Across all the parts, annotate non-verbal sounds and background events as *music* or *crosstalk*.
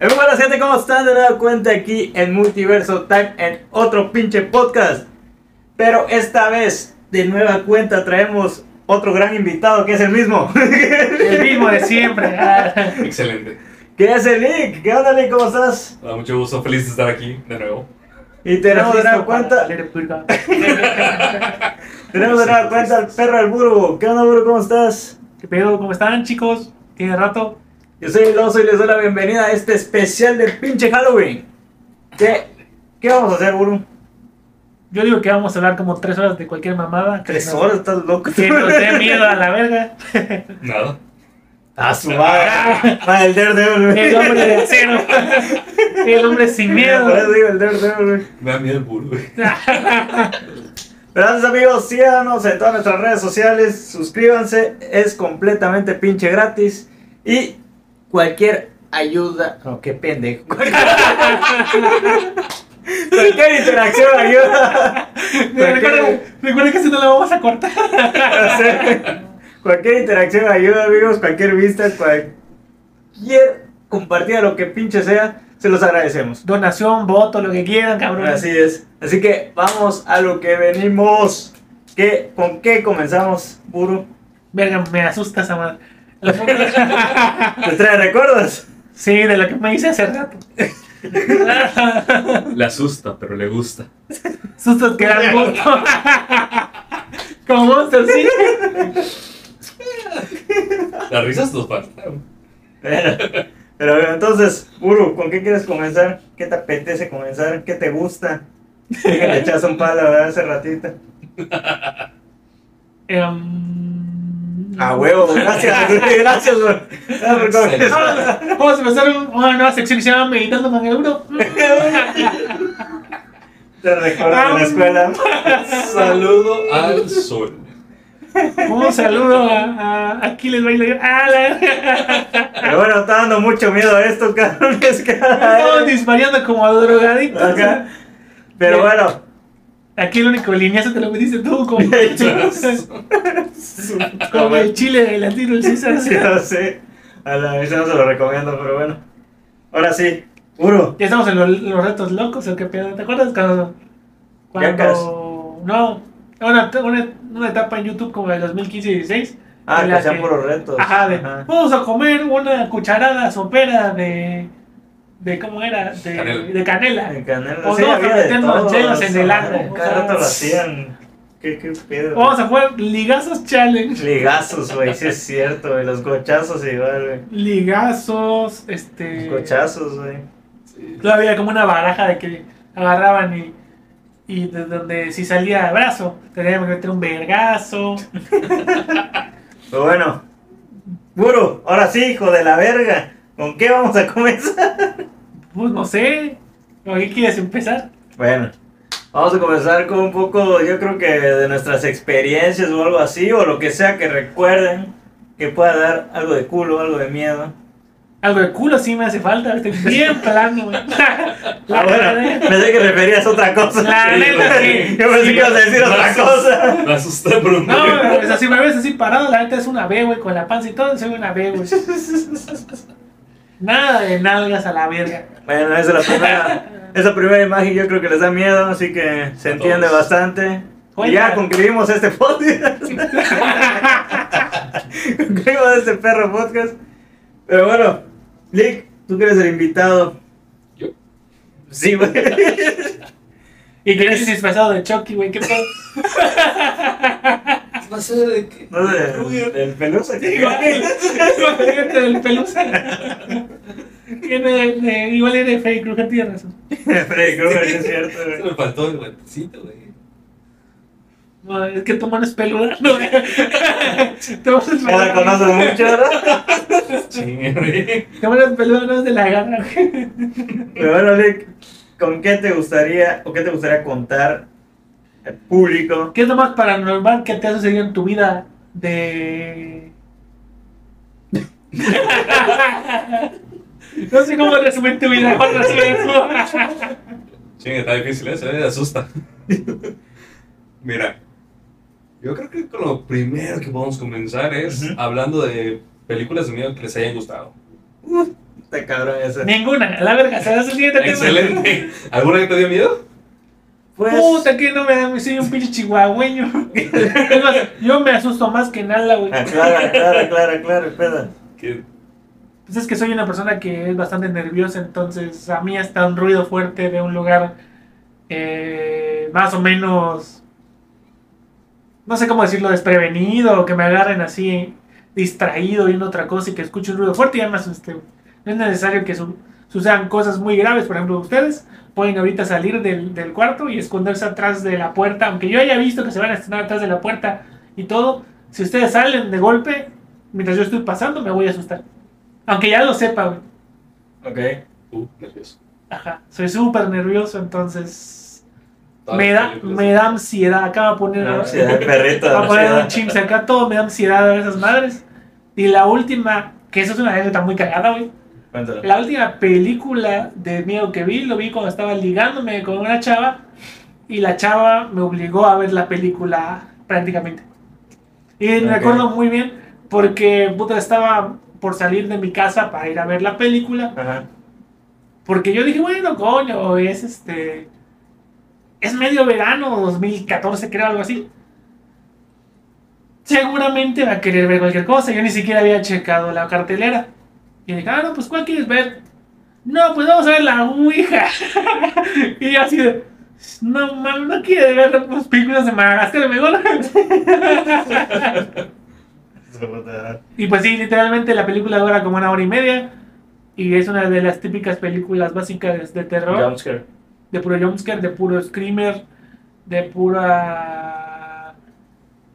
Eh, Muy buenas gente, ¿cómo están? De nueva cuenta aquí en Multiverso Time en otro pinche podcast. Pero esta vez, de nueva cuenta, traemos otro gran invitado que es el mismo. *laughs* El mismo de siempre. *laughs* Excelente. que es el Lick. ¿Qué onda, Lick? ¿Cómo estás? Da mucho gusto, feliz de estar aquí de nuevo. Y tenemos de nueva cuenta, *laughs* tenemos de nueva cuenta al perro del Buru. ¿Qué onda, Buru? ¿Cómo estás? ¿Qué pedo? ¿Cómo están, chicos? ¿Tiene rato? Yo soy el oso y les doy la bienvenida a este especial del pinche Halloween. ¿Qué, qué vamos a hacer, Buru? Yo digo que vamos a hablar como tres horas de cualquier mamada. que ¿Tres nos- horas? ¿Estás loco? Que nos dé *laughs* miedo a la verga. Nada. A su madre. Ah, el Daredevil, güey. El hombre de acero. El hombre sin miedo. Por eso digo el Daredevil, güey. Me da miedo el burro, güey. *laughs* Gracias amigos, síganos en todas nuestras redes sociales, suscríbanse, es completamente pinche gratis y cualquier ayuda, no, qué pendejo, cualquier interacción ayuda, Recuerda, recuerda que si no la vamos a cortar. *laughs* cualquier interacción ayuda amigos, cualquier vista, cualquier compartida, lo que pinche sea, se los agradecemos. Donación, voto, lo que quieran, cabrón. Así es, así que vamos a lo que venimos, ¿Qué, ¿con qué comenzamos, Buru? Verga, me asusta esa madre. *laughs* ¿Te trae recuerdos? Sí, de lo que me hice hace rato. *laughs* Le asusta, pero le gusta. Sustos que dan gusto. *laughs* Como Monster, sí. Las risas nos faltan. Pero, pero bueno, entonces, Uru, ¿con qué quieres comenzar? ¿Qué te apetece comenzar? ¿Qué te gusta? Que le echas un palo ¿verdad? hace ratito. Em, A huevo, gracias, *laughs* gracias, güey. Ah, por Vamos a empezar un- una nueva sección que se llama Meditando con Euro. *laughs* Te recuerdo de la escuela. Saludo al sol. Un saludo a, a Aquiles Baila. Ah, la... Pero bueno, está dando mucho miedo a esto, cabrones. Estamos disparando como drogaditos. Acá. Pero bueno, Aquí el único lineazo te lo metiste tú como, *laughs* *laughs* como el chile de latino el César. *laughs* sí, no sé. A la vez no se lo recomiendo, pero bueno. Ahora sí, Uru. Ya estamos en los, los retos locos, ¿o qué pedo? ¿Te acuerdas cuando... Cuando no, una, una, una etapa en YouTube como del 2015-16. Ah, en que la hacían que- puros retos. Ajá, de, Ajá. vamos a comer una cucharada sopera de... de ¿Cómo era? De Canela. de canela. En Canela, O sí, no, de metiendo chelas en el ajá, ano, o Cada rato lo hacían. ¿Qué, qué pedo? Vamos a jugar ligazos challenge. Ligazos, güey, sí es *laughs* cierto, güey. Los gochazos igual, güey. Ligazos, este... Los gochazos, güey. Todavía como una baraja de que agarraban y, y de donde si salía brazo, teníamos que meter un vergazo. *laughs* Pero bueno, Buru, ahora sí, hijo de la verga. ¿Con qué vamos a comenzar? Pues no sé. ¿Con qué quieres empezar? Bueno, vamos a comenzar con un poco, yo creo que de nuestras experiencias o algo así, o lo que sea que recuerden que pueda dar algo de culo, algo de miedo. Algo de culo sí me hace falta, estoy bien *laughs* plano, güey. Ah, bueno, pensé que referías a otra cosa. La neta, sí. Yo pensé Sí. que ibas a decir otra cosa. Me asusté por un No, pues así me ves así parado, la neta es una B, güey, con la panza y todo, soy una B, güey. *laughs* Nada de nalgas a la verga. Bueno, esa es la primera, *laughs* esa primera imagen yo creo que les da miedo, así que se A entiende todos. bastante. Y ya concluimos este podcast. *laughs* concluimos este perro podcast. Pero bueno, Lick, tú que eres el invitado. Yo. Sí, güey. Y que eres disfrazado de Chucky, güey, qué pedo. *laughs* De qué. No sé, el pelusa que Imagínate del pelusa. Tiene, de- igual era de Freddy Krueger, tienes razón. *laughs* Freddy Krueger, es cierto, Se güey. me faltó el guantecito, güey. No, es que tu mano es peluda. No, tu mano es Ya la conoces mucho, ¿verdad? *laughs* Chingue, güey. Tu mano es peluda, no es de la garra. güey. Pero bueno, Lick, ¿con qué te gustaría o qué te gustaría contar al público? ¿Qué es lo más paranormal que te ha sucedido en tu vida de... *laughs* No sé cómo resumir tu vida. ¿Cómo resumir tu- Chingue, está difícil eso, eh, asusta. Mira, yo creo que con lo primero que podemos comenzar es hablando de películas de miedo que les hayan gustado. Está cabrón ese. Ninguna, a la verga, se hace el siguiente tema. Excelente. ¿Alguna que te dio miedo? Pues. Puta, que no me da, soy un pinche chihuahueño. *laughs* Yo me asusto más que nada, güey. Aclara, aclara, aclara, aclara, espera. ¿Qué? Pues es que soy una persona que es bastante nerviosa, entonces a mí hasta un ruido fuerte de un lugar eh, más o menos, no sé cómo decirlo, desprevenido, o que me agarren así distraído viendo otra cosa y que escuche un ruido fuerte y además este, no es necesario que su- sucedan cosas muy graves, por ejemplo ustedes pueden ahorita salir del, del cuarto y esconderse atrás de la puerta, aunque yo haya visto que se van a esconder atrás de la puerta y todo, si ustedes salen de golpe, mientras yo estoy pasando me voy a asustar. Aunque ya lo sepa, güey. Ok. Uh, nervioso. Ajá, soy súper nervioso, entonces me da, me da ansiedad. Acá va a poner, No, sí, el perrito. va a poner ansiedad. un chimps acá, todo me da ansiedad de esas madres. Y la última, que eso es una anécdota muy cagada, güey. Cuéntalo. La última película de miedo que vi, lo vi cuando estaba ligándome con una chava. Y la chava me obligó a ver la película prácticamente. Y me Ok. acuerdo muy bien porque puta estaba por salir de mi casa para ir a ver la película. Ajá. Porque yo dije, bueno, coño, es este. Es medio verano, 2014, creo, algo así. Seguramente va a querer ver cualquier cosa. Yo ni siquiera había checado la cartelera. Y dije, ah, no, pues ¿cuál quieres ver? No, pues vamos a ver la Ouija. *laughs* y yo así de. No, mames, no quiere ver las películas de Madagascar, mejor. *laughs* *laughs* y pues sí, literalmente la película dura como una hora y media. Y es una de las típicas películas básicas de terror Jumpscare. de puro jumpscare, de puro screamer, de pura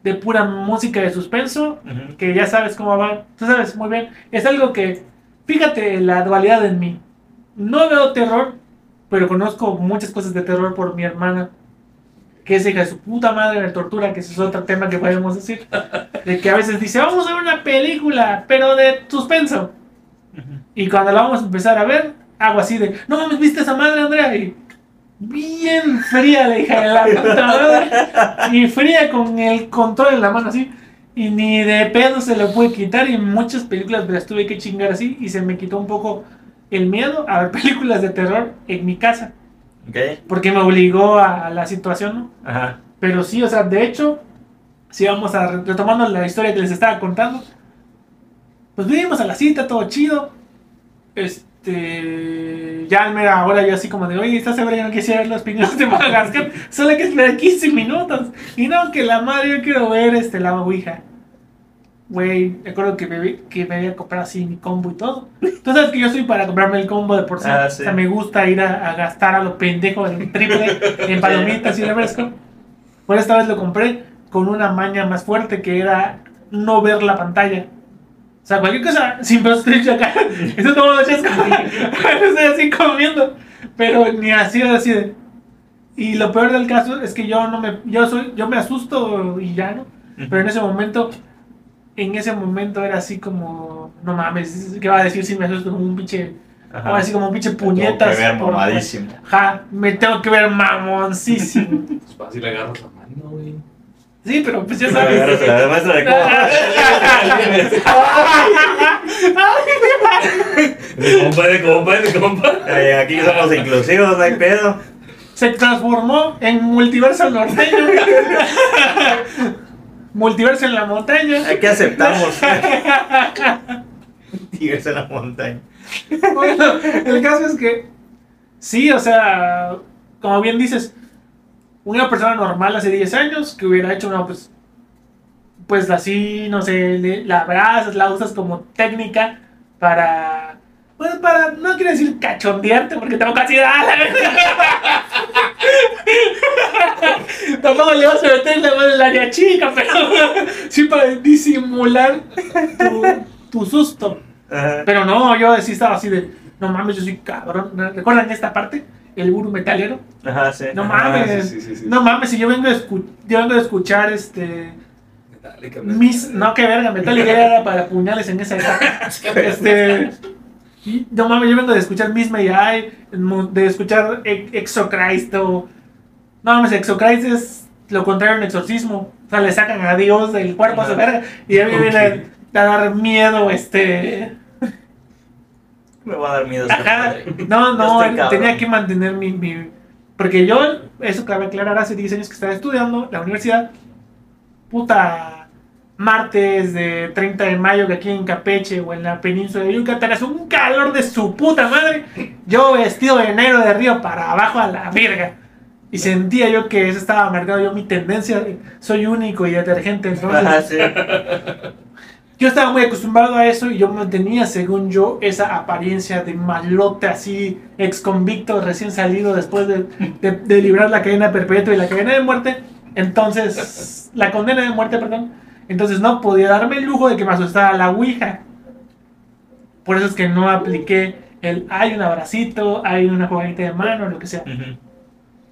de pura música de suspenso, que ya sabes cómo va. Tú sabes muy bien, es algo que fíjate la dualidad en mí. No veo terror, pero conozco muchas cosas de terror por mi hermana, que es hija de su puta madre de tortura, que ese es otro tema que podemos decir. De que a veces dice, "Vamos a ver una película, pero de suspenso." Y cuando la vamos a empezar a ver, hago así de, no mames, ¿viste esa madre, Andrea? Y bien fría la hija de la puta madre. Y fría con el control en la mano así. Y ni de pedo se lo pude quitar. Y en muchas películas me las tuve que chingar así. Y se me quitó un poco el miedo a ver *laughs* películas de terror en mi casa. Ok. Porque me obligó a la situación, ¿no? Ajá. Pero sí, o sea, de hecho, si vamos a re- retomando la historia que les estaba contando, pues vinimos a la cita, todo chido. Este. Ya mira, ahora yo así como de, oye, esta semana yo no quisiera ver los pingüinos de Madagascar, *laughs* solo hay que esperar 15 minutos. Y no, que la madre, yo quiero ver este, la ouija. Güey, me acuerdo que me, que me había comprado así mi combo y todo. Tú sabes que yo soy para comprarme el combo de por sí. Ah, sí. O sea, me gusta ir a, a gastar a lo pendejo el triple *laughs* en palomitas y refresco. Por esta vez lo compré con una maña más fuerte que era no ver la pantalla. O sea, cualquier cosa, sin estoy acá. *laughs* Eso todo lo chasco. *laughs* Estoy así comiendo. Pero ni así, así de. Y lo peor del caso es que yo no me. Yo soy. Yo me asusto y ya, ¿no? Pero en ese momento. En ese momento era así como. No mames, ¿qué va a decir si me asusto como un pinche. Ajá. Así como un pinche Tengo puñetas. que ver por- mamadísimo. Ajá, me tengo que ver mamoncísimo. Pues fácil agarras la mano, güey. Sí, pero pues ya sabes. la demuestra de cómo. De compa, de compa, de compa. Ay, Aquí somos inclusivos, no hay pedo. Se transformó en multiverso norteño. multiverso en la montaña. Aquí aceptamos. Tigres en la montaña. Bueno, el caso es que sí, o sea, como bien dices, una persona normal hace 10 años que hubiera hecho una, pues, pues así, no sé, le- la abrazas, la usas como técnica para, pues para, no quiero decir cachondearte porque tampoco así, ¡ah, la verga! *laughs* tampoco le vas a meter la mano en el área chica, pero *laughs* sí para disimular tu, tu susto. Ajá. Pero no, yo sí estaba así de, no mames, yo soy cabrón. ¿Recuerdan esta parte? El guru metalero. Ajá, sí. No Ajá. mames. sí, sí, sí. No mames, si yo vengo, de escu- yo vengo de escuchar este. Metallica, Mis. No, que verga, Metallica era para puñales en esa época. *laughs* este. No mames, yo vengo de escuchar Miss May I, de escuchar E- Exocristo. No mames, Exocrist es lo contrario a un exorcismo. O sea, le sacan a Dios del cuerpo a esa Ajá. verga. Y a mí me Ok. viene a dar miedo, este. Me va a dar miedo esta Ajá. No, no, tenía que mantener mi, mi- Porque yo, eso cabe aclarar, hace 10 años que estaba estudiando la universidad. Puta, martes de 30 de mayo que aquí en Campeche o en la península de Yucatán hace un calor de su puta madre. Yo vestido de negro de río para abajo a la verga. Y sentía yo que eso estaba marcado yo mi tendencia. de, Soy único y detergente. Entonces, Ajá, *laughs* sí. Yo estaba muy acostumbrado a eso y yo mantenía, según yo, esa apariencia de malote así, ex convicto, recién salido después de, de- de librar la cadena perpetua y la cadena de muerte. Entonces, *laughs* la condena de muerte, perdón. Entonces no podía darme el lujo de que me asustara la Ouija. Por eso es que no apliqué el hay un abracito, hay una jugadita de mano, lo que sea.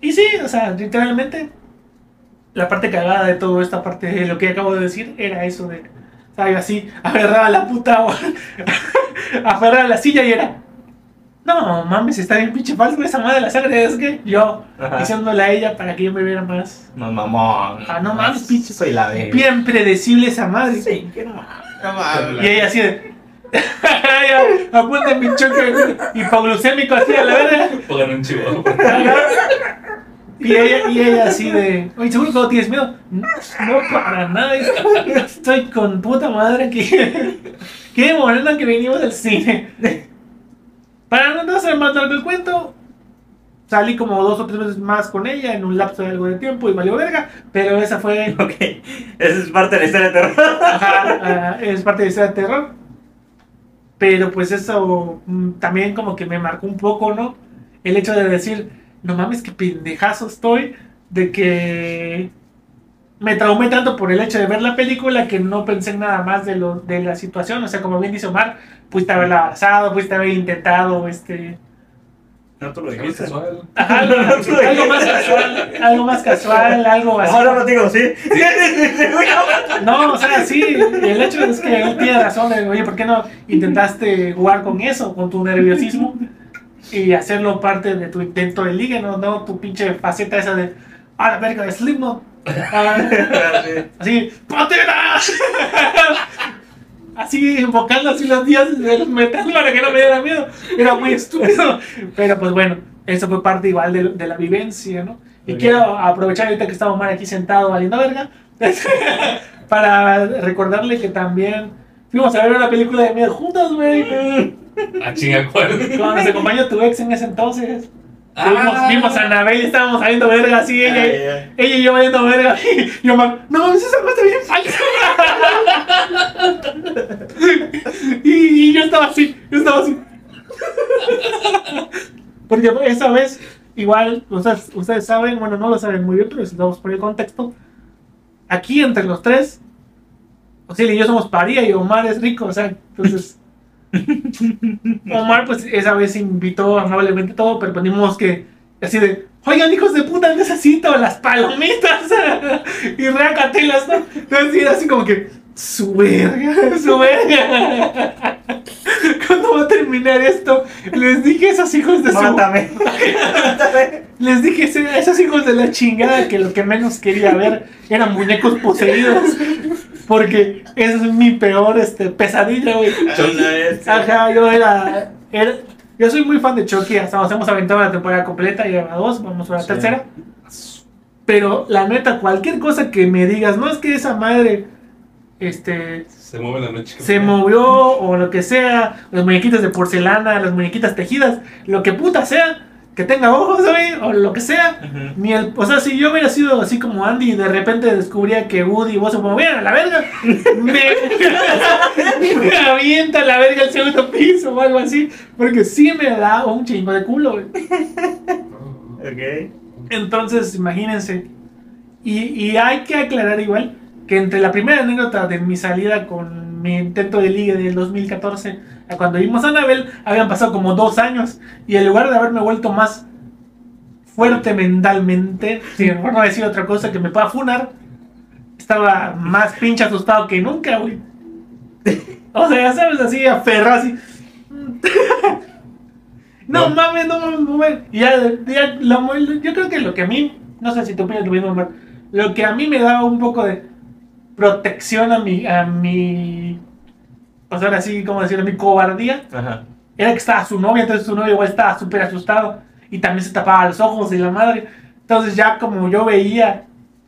Y sí, o sea, literalmente, la parte cagada de todo esta parte de lo que acabo de decir era eso de, ¿sabes? Así, aferraba la puta, *laughs* aferraba la silla y era, no mames, está bien pinche falso esa madre de la sangre, es que yo, diciéndole a ella para que yo me viera más, No, mamón. Ah, no mames, pinche. Soy la bien predecible esa madre. Sí, que no mames. Y ella así de, *laughs* apunta mi choque hipoglucémico así a la verga. Pongan un chivo. Y ella, y ella así de, oye, ¿seguro que no tienes miedo? No, no, para nada, estoy con puta madre aquí. Qué morena que venimos del cine. Para no hacer más largo el cuento, salí como dos o tres veces más con ella en un lapso de algo de tiempo y valió verga, pero esa fue, *laughs* Ok. Esa es parte de la historia de terror. ajá, ah, es parte de ese terror. Pero pues eso mm, también como que me marcó un poco, ¿no? El hecho de decir, no mames, qué pendejazo estoy, de que me traumé tanto por el hecho de ver la película que no pensé en nada más de, lo, de la situación. O sea, como bien dice Omar, pudiste haberla abrazado, pudiste haber intentado, este... No te lo dijiste. casual. ajá, *laughs* algo, algo más casual, algo más casual, algo así. Ahora no digo, sí. No, o sea, sí, el hecho es que él tiene razón de, oye, ¿por qué no intentaste jugar con eso, con tu nerviosismo y hacerlo parte de tu intento de liga, no, no tu pinche faceta esa de, ah, la verga de Slipknot, *laughs* Ah, así, ¡Pantera! *laughs* Así invocando así los días del metal para que no me diera miedo. Era muy estúpido. Pero pues bueno, eso fue parte igual de, de la vivencia, ¿no? Y Ok. quiero aprovechar ahorita que está Omar aquí sentado valiendo verga *laughs* para recordarle que también fuimos a ver una película de miedo juntos, güey. Ah, chinga, ¿cuál? Cuando nos acompañó tu ex en ese entonces. Vimos, Ah. vimos a Anabel y estábamos saliendo verga así, ella, Ah, ya. ella y yo valiendo verga. *laughs* Y yo, Omar, no mames, esa cosa bien falsa. *laughs* y, y yo estaba así, yo estaba así. *laughs* Porque esa vez, igual, ustedes, ustedes saben, bueno, no lo saben muy bien, pero si damos por el contexto. Aquí entre los tres, Osiel y yo somos paría y Omar es rico, o sea, entonces. Omar, pues esa vez invitó amablemente todo, pero ponimos que así de, oigan, hijos de puta, necesito las palomitas *laughs* y reacatelas, ¿no? Entonces así como que, su verga, *laughs* su verga. ¿Cuándo va a terminar esto? Les dije a esos hijos de su Mátame. *laughs* Mátame. les dije a esos hijos de la chingada que lo que menos quería ver eran muñecos poseídos. Porque esa es mi peor este, pesadilla, güey. Ajá, yo era, era- Yo soy muy fan de Chucky. Hasta nos hemos aventado la temporada completa. Ya a dos, vamos a la Sí. tercera. Pero la neta, cualquier cosa que me digas, no es que esa madre. Este. Se mueve la noche. Se movió o lo que sea, las muñequitas de porcelana, las muñequitas tejidas, lo que puta sea, que tenga ojos, ¿sabes? O lo que sea. Ni el, o sea, si yo hubiera sido así como Andy y de repente descubría que Woody y vos se movían a la verga, *laughs* me, me avienta a la verga al segundo piso o algo así, porque sí me da un chingo de culo, güey. Ok. Entonces, imagínense. Y, y hay que aclarar igual que entre la primera anécdota de mi salida con mi intento de liga del 2014 a cuando vimos a Anabel, habían pasado como dos años. Y en lugar de haberme vuelto más fuerte mentalmente, *laughs* si mejor no decir otra cosa que me pueda funar, estaba más pinche asustado que nunca, güey. O sea, ya sabes, así aferrado, así. *laughs* No, No. mames, no mames, no mames. Y ya, ya lo- yo creo que lo que a mí, no sé si tú opinas lo mismo, lo que a mí me daba un poco de protección a mi, a mi, o sea, así como decir, a mi cobardía, Ajá. era que estaba su novia, entonces su novia igual estaba súper asustado y también se tapaba los ojos y la madre. Entonces ya como yo veía,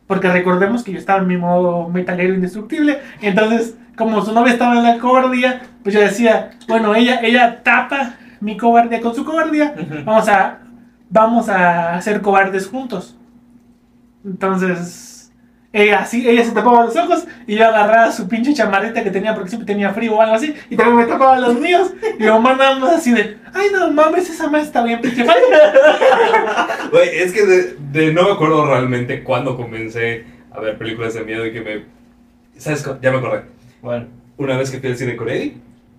porque recordemos que yo estaba en mi modo metalero indestructible, entonces como su novia estaba en la cobardía, pues yo decía, bueno, ella, ella tapa mi cobardía con su cobardía, vamos a, vamos a ser cobardes juntos. Entonces, ella así, ella se tapaba los ojos y yo agarraba su pinche chamarrita que tenía porque siempre tenía frío o algo así y también me tapaba los míos y mi mamá nada más así de, ay no mames, esa madre está bien pinche falsa". *laughs* Güey, es que de, de- no me acuerdo realmente cuándo comencé a ver películas de miedo y que me... ¿Sabes? Ya me acordé. Bueno, Una vez que fui al cine con Eddie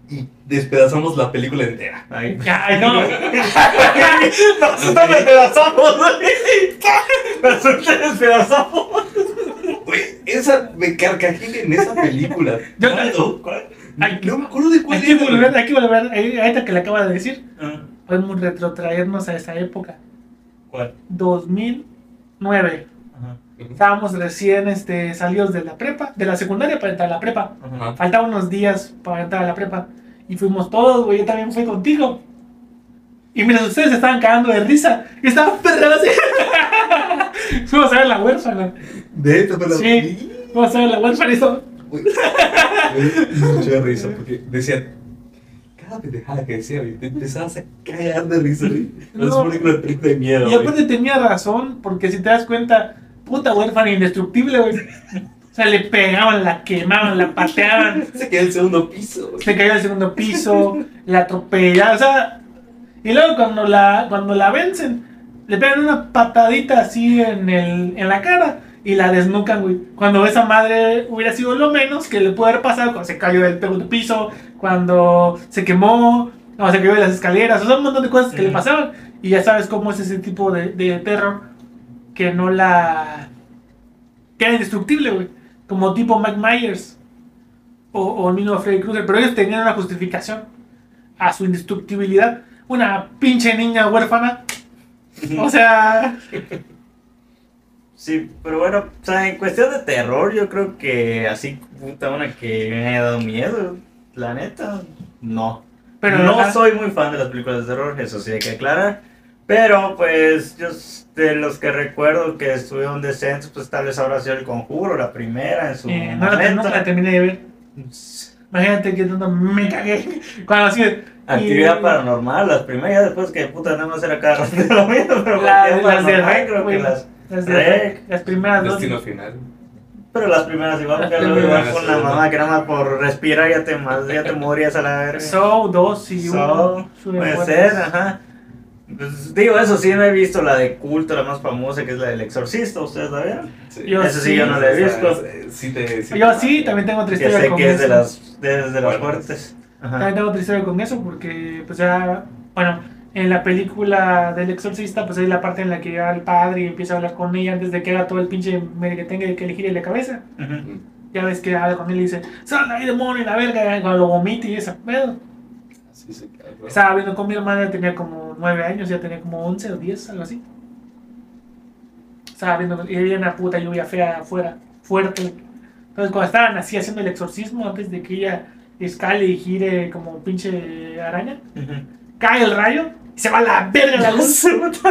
y despedazamos la película entera. ahí. Ay no, *laughs* *laughs* Nosotros despedazamos. Nosotros despedazamos. Güey, esa me carcajé en esa película. *laughs* Yo- No me acuerdo de cuál hay que era. volver, hay que volver, eh, ahorita que le acaba de decir, Ah, podemos retrotraernos a esa época, ¿Cuál? 2009. Ajá. Estábamos recién este, salidos de la prepa, de la secundaria para entrar a la prepa. Ajá. Faltaban unos días para entrar a la prepa. Y fuimos todos, güey. Yo también fui contigo. Y mientras ustedes se estaban cagando de risa, yo estaba perrando así. *laughs* *laughs* Fuimos a ver la huérfana. De hecho, pero... Sí. Fuimos a ver la huérfana y eso. Dio mucha risa porque decían... Cada pendejada que decía, te empezabas a cagar de risa, güey. No No. que una película de miedo, Y aparte tenía razón, porque si te das cuenta, puta huérfana indestructible, güey. O sea, le pegaban, la quemaban, la pateaban. Se en el segundo piso, güey. se cayó al segundo piso, la atropellaron, o sea, y luego cuando la, cuando la vencen, le pegan una patadita así en, el, en la cara y la desnucan, güey. Cuando esa madre hubiera sido lo menos que le pudo haber pasado cuando se cayó del segundo piso, cuando se quemó, cuando se cayó de las escaleras, o sea, un montón de cosas que le pasaban. Y ya sabes cómo es ese tipo de, de terror que no la... que era indestructible, güey. Como tipo Mike Myers o, o el mismo Freddy Krueger, pero ellos tenían una justificación a su indestructibilidad. Una pinche niña huérfana. O sea, Sí, pero bueno, o sea, en cuestión de terror, yo creo que así, puta, una que me ha dado miedo, la neta, no. pero no la- soy muy fan de las películas de terror, eso sí hay que aclarar. Pero pues yo de los que recuerdo que estuvieron decentes, pues tal vez habrá sido el conjuro, la primera en su eh, no la, momento. la terminé de ver. Imagínate que tanto me cagué. Cuando así. Actividad y- paranormal, las primeras, ya después que puta nada más era cada rato de *laughs* lo mismo, pero la- las de Rec, creo que las... Las de Rec. Rec, Las primeras dos. Destino final. Pero las primeras igual, Las porque luego igual con la sí, mamá que nada más por respirar ya te, ya te *laughs* morías a la verga. Soul 2 y So, 1. puede ser, ajá. Pues, digo, eso sí, no he visto la de culto, la más famosa, que es la del exorcista, ¿ustedes la vieron? Yo Eso sí, sí. yo no la he O sea, visto. Sí, te, sí Yo sí, también tengo otra Que historia sé con que es de las, de, de las Bueno, fuertes. Ajá. También tengo otra historia con eso porque, pues ya, bueno, en la película del exorcista, pues hay la parte en la que llega el padre y empieza a hablar con ella antes de que haga todo el pinche medio que tenga que le gire la cabeza. Ujú. Ya ves que habla con él y dice, sal ahí demonio, la verga, cuando lo vomite y esa pedo. Sí, se caga. Estaba viendo con mi hermana, tenía como 9 años, ya tenía como 11 o 10, algo así. Estaba viendo, y había una puta lluvia fea afuera, fuerte. Entonces cuando estaban así haciendo el exorcismo, antes de que ella escale y gire como pinche araña, cae el rayo y se va a la verga la luz.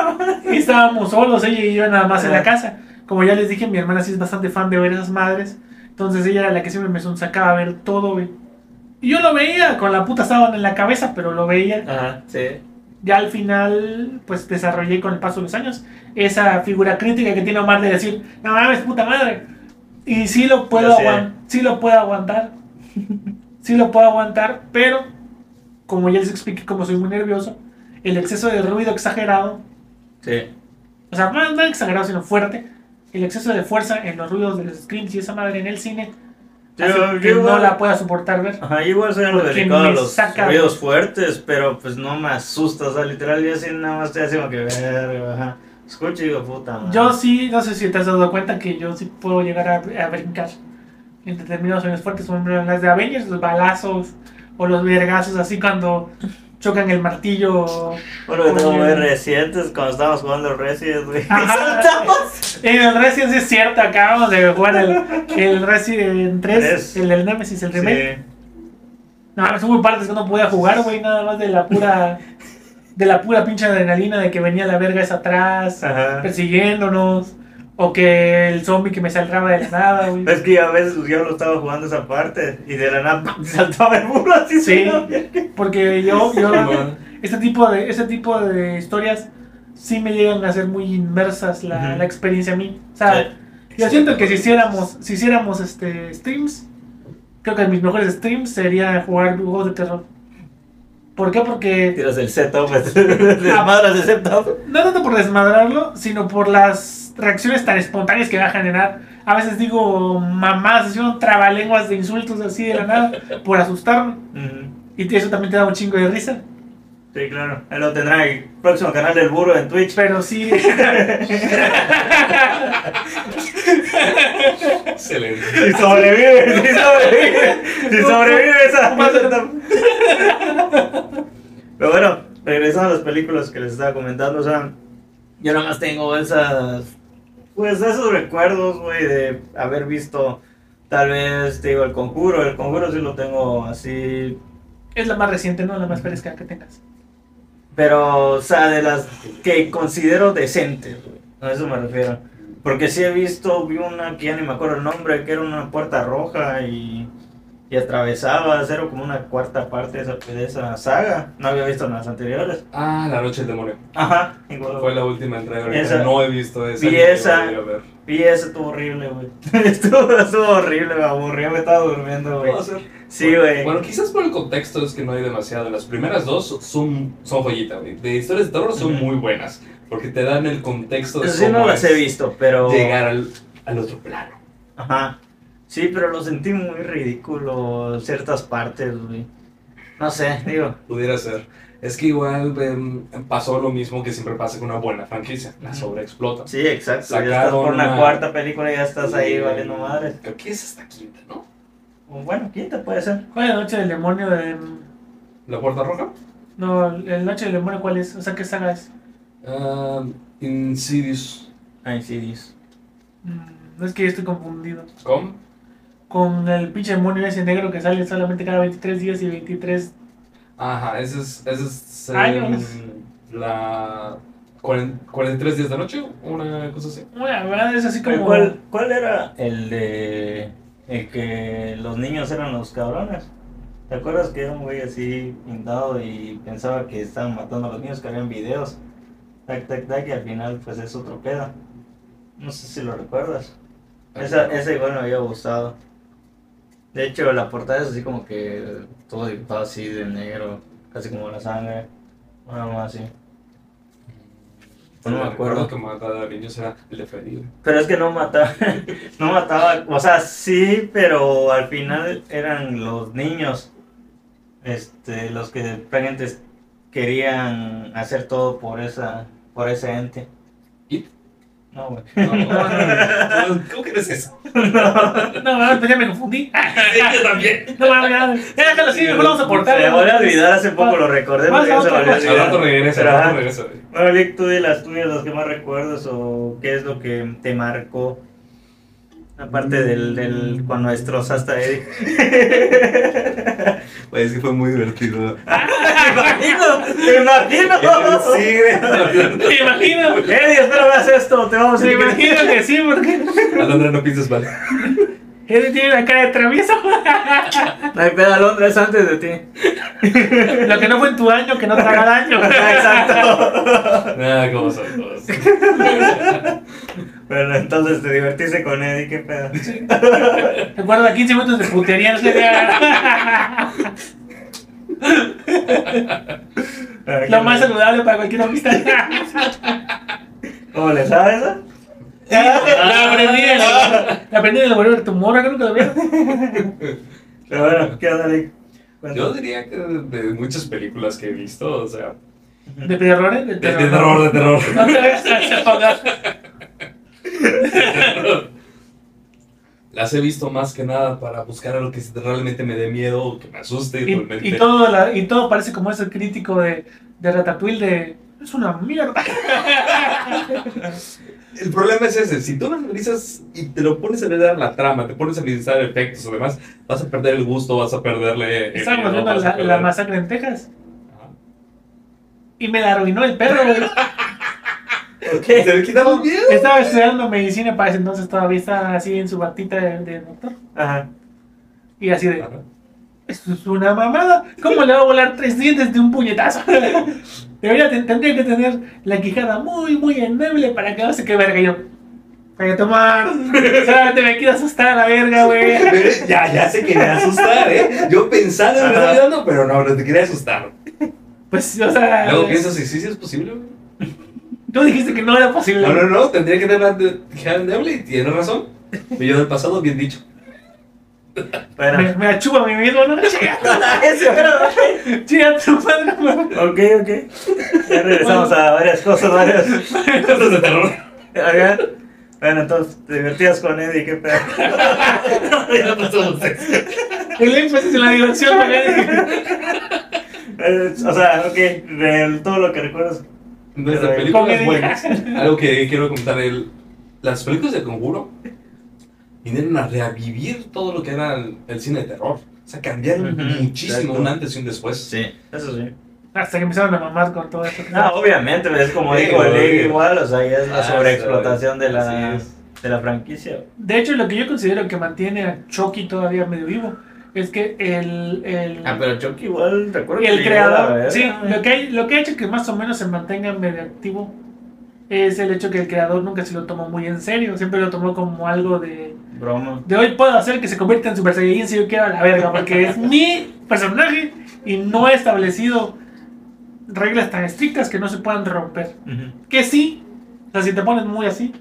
*laughs* Y estábamos solos, ella y yo nada más en la casa. Como ya les dije, mi hermana sí es bastante fan de ver esas madres. Entonces ella era la que siempre me sacaba a ver todo, güey. Y yo lo veía con la puta sábana en la cabeza, pero lo veía. Ajá, sí. Ya al final, pues desarrollé con el paso de los años esa figura crítica que tiene Omar de decir, no mames, puta madre. Y sí lo puedo, Ya sé. aguan- sí lo puedo aguantar. *laughs* sí lo puedo aguantar, pero como ya les expliqué, como soy muy nervioso, el exceso de ruido exagerado Sí. o sea, no, no exagerado, sino fuerte. El exceso de fuerza en los ruidos de los screams y esa madre en el cine. Yo- yo que no igual- la pueda soportar ver. Ajá, igual soy algo delicado a los saca- ruidos fuertes, pero pues no me asusta, o sea, literal yo así nada más estoy como que verga, ajá. Escucho y digo, puta madre. Yo sí, no sé si te has dado cuenta que yo sí puedo llegar a, a brincar en determinados sonidos fuertes, como las de Avengers, los balazos o los vergazos, así cuando chocan el martillo. Bueno, que tengo muy recientes cuando estábamos jugando Resident, güey. *laughs* En el Resident sí es cierto, acabamos de jugar el, el Resident 3, Tres. el del Nemesis, el remake. Sí. No, hubo partes que no podía jugar, güey, nada más de la pura. De la pura pinche adrenalina de que venía la verga esa atrás, Ajá. persiguiéndonos. O que el zombie que me saltaba de la nada, güey. Es que a veces yo lo estaba jugando esa parte y de la nada *laughs* saltaba el burro así. Sí. Porque yo, yo este tipo de, ese tipo de historias sí me llegan a ser muy inmersas la, la experiencia a mí. O sea, yo siento que si hiciéramos, si hiciéramos este streams, creo que mis mejores streams sería jugar juegos de terror. ¿Por qué? Porque Tiras el setup, *laughs* desmadras el setup. no tanto por desmadrarlo, sino por las reacciones tan espontáneas que va a generar. A veces digo mamás, así un trabalenguas de insultos así de la nada por asustarme. Y eso también te da un chingo de risa. Sí, claro. Él lo tendrá en el próximo canal del burro en Twitch. Pero sí. *laughs* Excelente. Si sobrevive, si sobrevive, si sobrevive esa. *laughs* Pero bueno, regresando a las películas que les estaba comentando, o sea, yo nada más tengo esas, pues esos recuerdos, güey, de haber visto, tal vez, te digo, el conjuro, el conjuro sí lo tengo así, es la más reciente, ¿no? La más fresca que tengas. pero, o sea, de las que considero decentes, güey, a eso me refiero. Porque sí he visto, vi una que ya ni me acuerdo el nombre, que era una puerta roja y, y atravesaba, era como una cuarta parte de esa, de esa saga. No había visto en las anteriores. Ah, La Noche del Demonio. Ajá, igual. Fue la última entrega. Esa. No he visto esa. Vi esa. ir a ver. Y eso estuvo horrible, güey. *laughs* estuvo, estuvo horrible, me aburrió, me estaba durmiendo, güey. Sí, güey. Bueno, quizás por el contexto es que no hay demasiado. Las primeras dos son, son joyita, güey. De historias de terror son muy buenas. Porque te dan el contexto de Eso sí cómo no las he visto, pero... llegar al, al otro plano. Ajá. Sí, pero lo sentí muy ridículo ciertas partes, güey. No sé, digo. Pudiera ser. Es que igual em, pasó lo mismo que siempre pasa con una buena franquicia. La Ujú. sobreexplotan. Sí, exacto. Ya estás Sacaron por una una- cuarta película y ya estás ahí valiendo madres. Creo que es hasta quinta, ¿no? O Bueno, quinta puede ser. ¿Cuál es la noche del demonio? De... ¿La Puerta Roja? No, la noche del demonio, ¿cuál es? O sea, ¿qué saga es? Ah, Insidious. Ay, sí, Dios. Mm, es que yo estoy confundido. ¿Cómo? Con el pinche demonio ese negro que sale solamente cada 23 días y 23. Ajá, ese es, ese es Años. la cuaren- 43 días de noche, una cosa así. Una verdad es así como. ¿Cuál, ¿Cuál era el de... El que los niños eran los cabrones? ¿Te acuerdas que era un güey así pintado y pensaba que estaban matando a los niños que habían videos? Tac, tac, tac, y al final pues es otro pedo. No sé si lo recuerdas. Esa, esa igual me había gustado. De hecho, la portada es así como que todo dibujado así de negro, casi como la sangre. Nada más así. No me acuerdo. que mataba a niños era el de Freddy. güey. Pero es que no mataba, *laughs* no mataba, o sea, sí, pero al final eran los niños, este, los que prácticamente querían hacer todo por esa, por ese ente. No, güey. No, no, no, ¿Cómo crees eso? *laughs* No, pues ya me confundí. *laughs* Sí, yo también. No ya. Ya, déjalo así, mejor vamos a cortar. Me volvió a olvidar, hace poco lo recordé. Al rato regresa, al rato regresa. Bueno, Lick, tú de las tuyas, las que más recuerdas o qué es lo que te marcó. Aparte del, del cuando destrozaste a Eddie. Pues *laughs* es que fue muy divertido. ¡Me imagino! ¡Me imagino! Sí, güey. Me imagino. Eddie, espera, veas esto, te vamos a Me imagino que sí, porque. Alondra, no pienses mal. Eddie tiene la cara de travieso. No hay pedo, Alondra es antes de ti. Lo que no fue en tu año, que no te haga daño. Exacto. Nada, como son todos. Bueno, entonces te divertiste con Eddie, qué pedo. Recuerda 15 minutos de putería. no sé qué. Lo más saludable para cualquier amistad. ¿Cómo le sabes? eh? La aprendí en la aprendí en el laboratorio de tu morra, creo que lo. Pero bueno, ¿qué onda, Lick? Yo diría que de muchas películas que he visto, o sea, ¿De terror? De de, de terror, de terror. No te vayas a ahogar. *laughs* Las he visto más que nada para buscar algo que realmente me dé miedo o que me asuste. Y, realmente. y todo la- y todo parece como ese crítico de, de Ratatouille de Es una mierda. *laughs* El problema es ese, si tú lo analizas y te lo pones a leer la trama, te pones a analizar efectos o demás, vas a perder el gusto, vas a perderle... el viendo vas a la, perder- la masacre en Texas. Ajá. Y me la arruinó el perro, güey. *laughs* ¿Por qué? ¿Te le quitamos miedo? Estaba estudiando medicina para ese entonces todavía estaba así en su batita de, de doctor. Ajá. Y así de, Ajá. esto es una mamada. ¿Cómo le va a volar tres dientes de un puñetazo? *laughs* Debería, ten- tendría que tener la quijada muy, muy endeble para que no se quede verga. Y yo, para tomar. *laughs* Solamente me quiero asustar a la verga, güey. *laughs* Ya, ya se quería asustar, ¿eh? Yo pensando en que dando, pero no, no te quería asustar. Pues, o sea, Luego piensas si sí, sí es posible, güey. Tú dijiste que no era posible. No, no, no, tendría que tener endeble y tienes razón. Mi yo del pasado, bien dicho. Bueno. Me, me achugo a mí mismo, ¿no? *laughs* Chica, tu güey. Ok, ok. Ya regresamos a varias cosas, varias. *laughs* Cosas de terror. Bueno, entonces, te divertías con Eddie, qué pedo. Ya pasamos. *laughs* El énfasis en la diversión, güey. Eh, o sea, ok, de todo lo que recuerdas. Películas buenas. *laughs* Algo que quiero comentar, el, las películas de Conjuro vinieron a revivir todo lo que era el, el cine de terror. O sea, cambiaron Ujú, muchísimo exacto. un antes y un después. Sí, eso sí. Hasta que empezaron a mamar con todo esto. Ah, obviamente, es como Sí, dijo. League igual, o sea, ya es la Ah, sobreexplotación de la, de la franquicia. De hecho, lo que yo considero que mantiene a Chucky todavía medio vivo es que el, el, Ah, pero Chucky igual, recuerdo que el creador, sí, lo que, hay- lo que ha hecho que más o menos se mantenga medio activo es el hecho que el creador nunca se lo tomó muy en serio, siempre lo tomó como algo de, Broma. de hoy puedo hacer que se convierta en Super Saiyajin si yo quiero a la verga, porque es *laughs* mi personaje y no he establecido reglas tan estrictas que no se puedan romper. Que sí, o sea, si te pones muy así,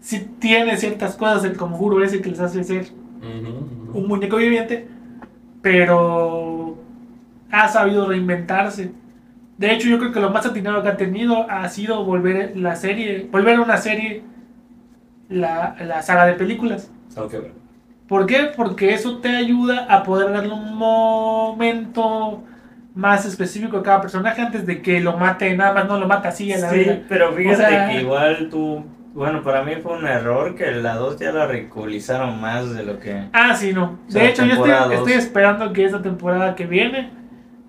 sí tiene ciertas cosas el conjuro ese que les hace ser un muñeco viviente, pero ha sabido reinventarse. De hecho, yo creo que lo más atinado que ha tenido ha sido volver la serie, volver a una serie la, la saga de películas. Ok, bueno. ¿Por qué? Porque eso te ayuda a poder darle un momento más específico a cada personaje antes de que lo mate, nada más no lo mata así a la Sí, vida. pero fíjate O sea- que igual tú, bueno, para mí fue un error que la 2 ya la ridiculizaron más de lo que... Ah, sí, no. O sea, De hecho, yo estoy, esperando que esta temporada que viene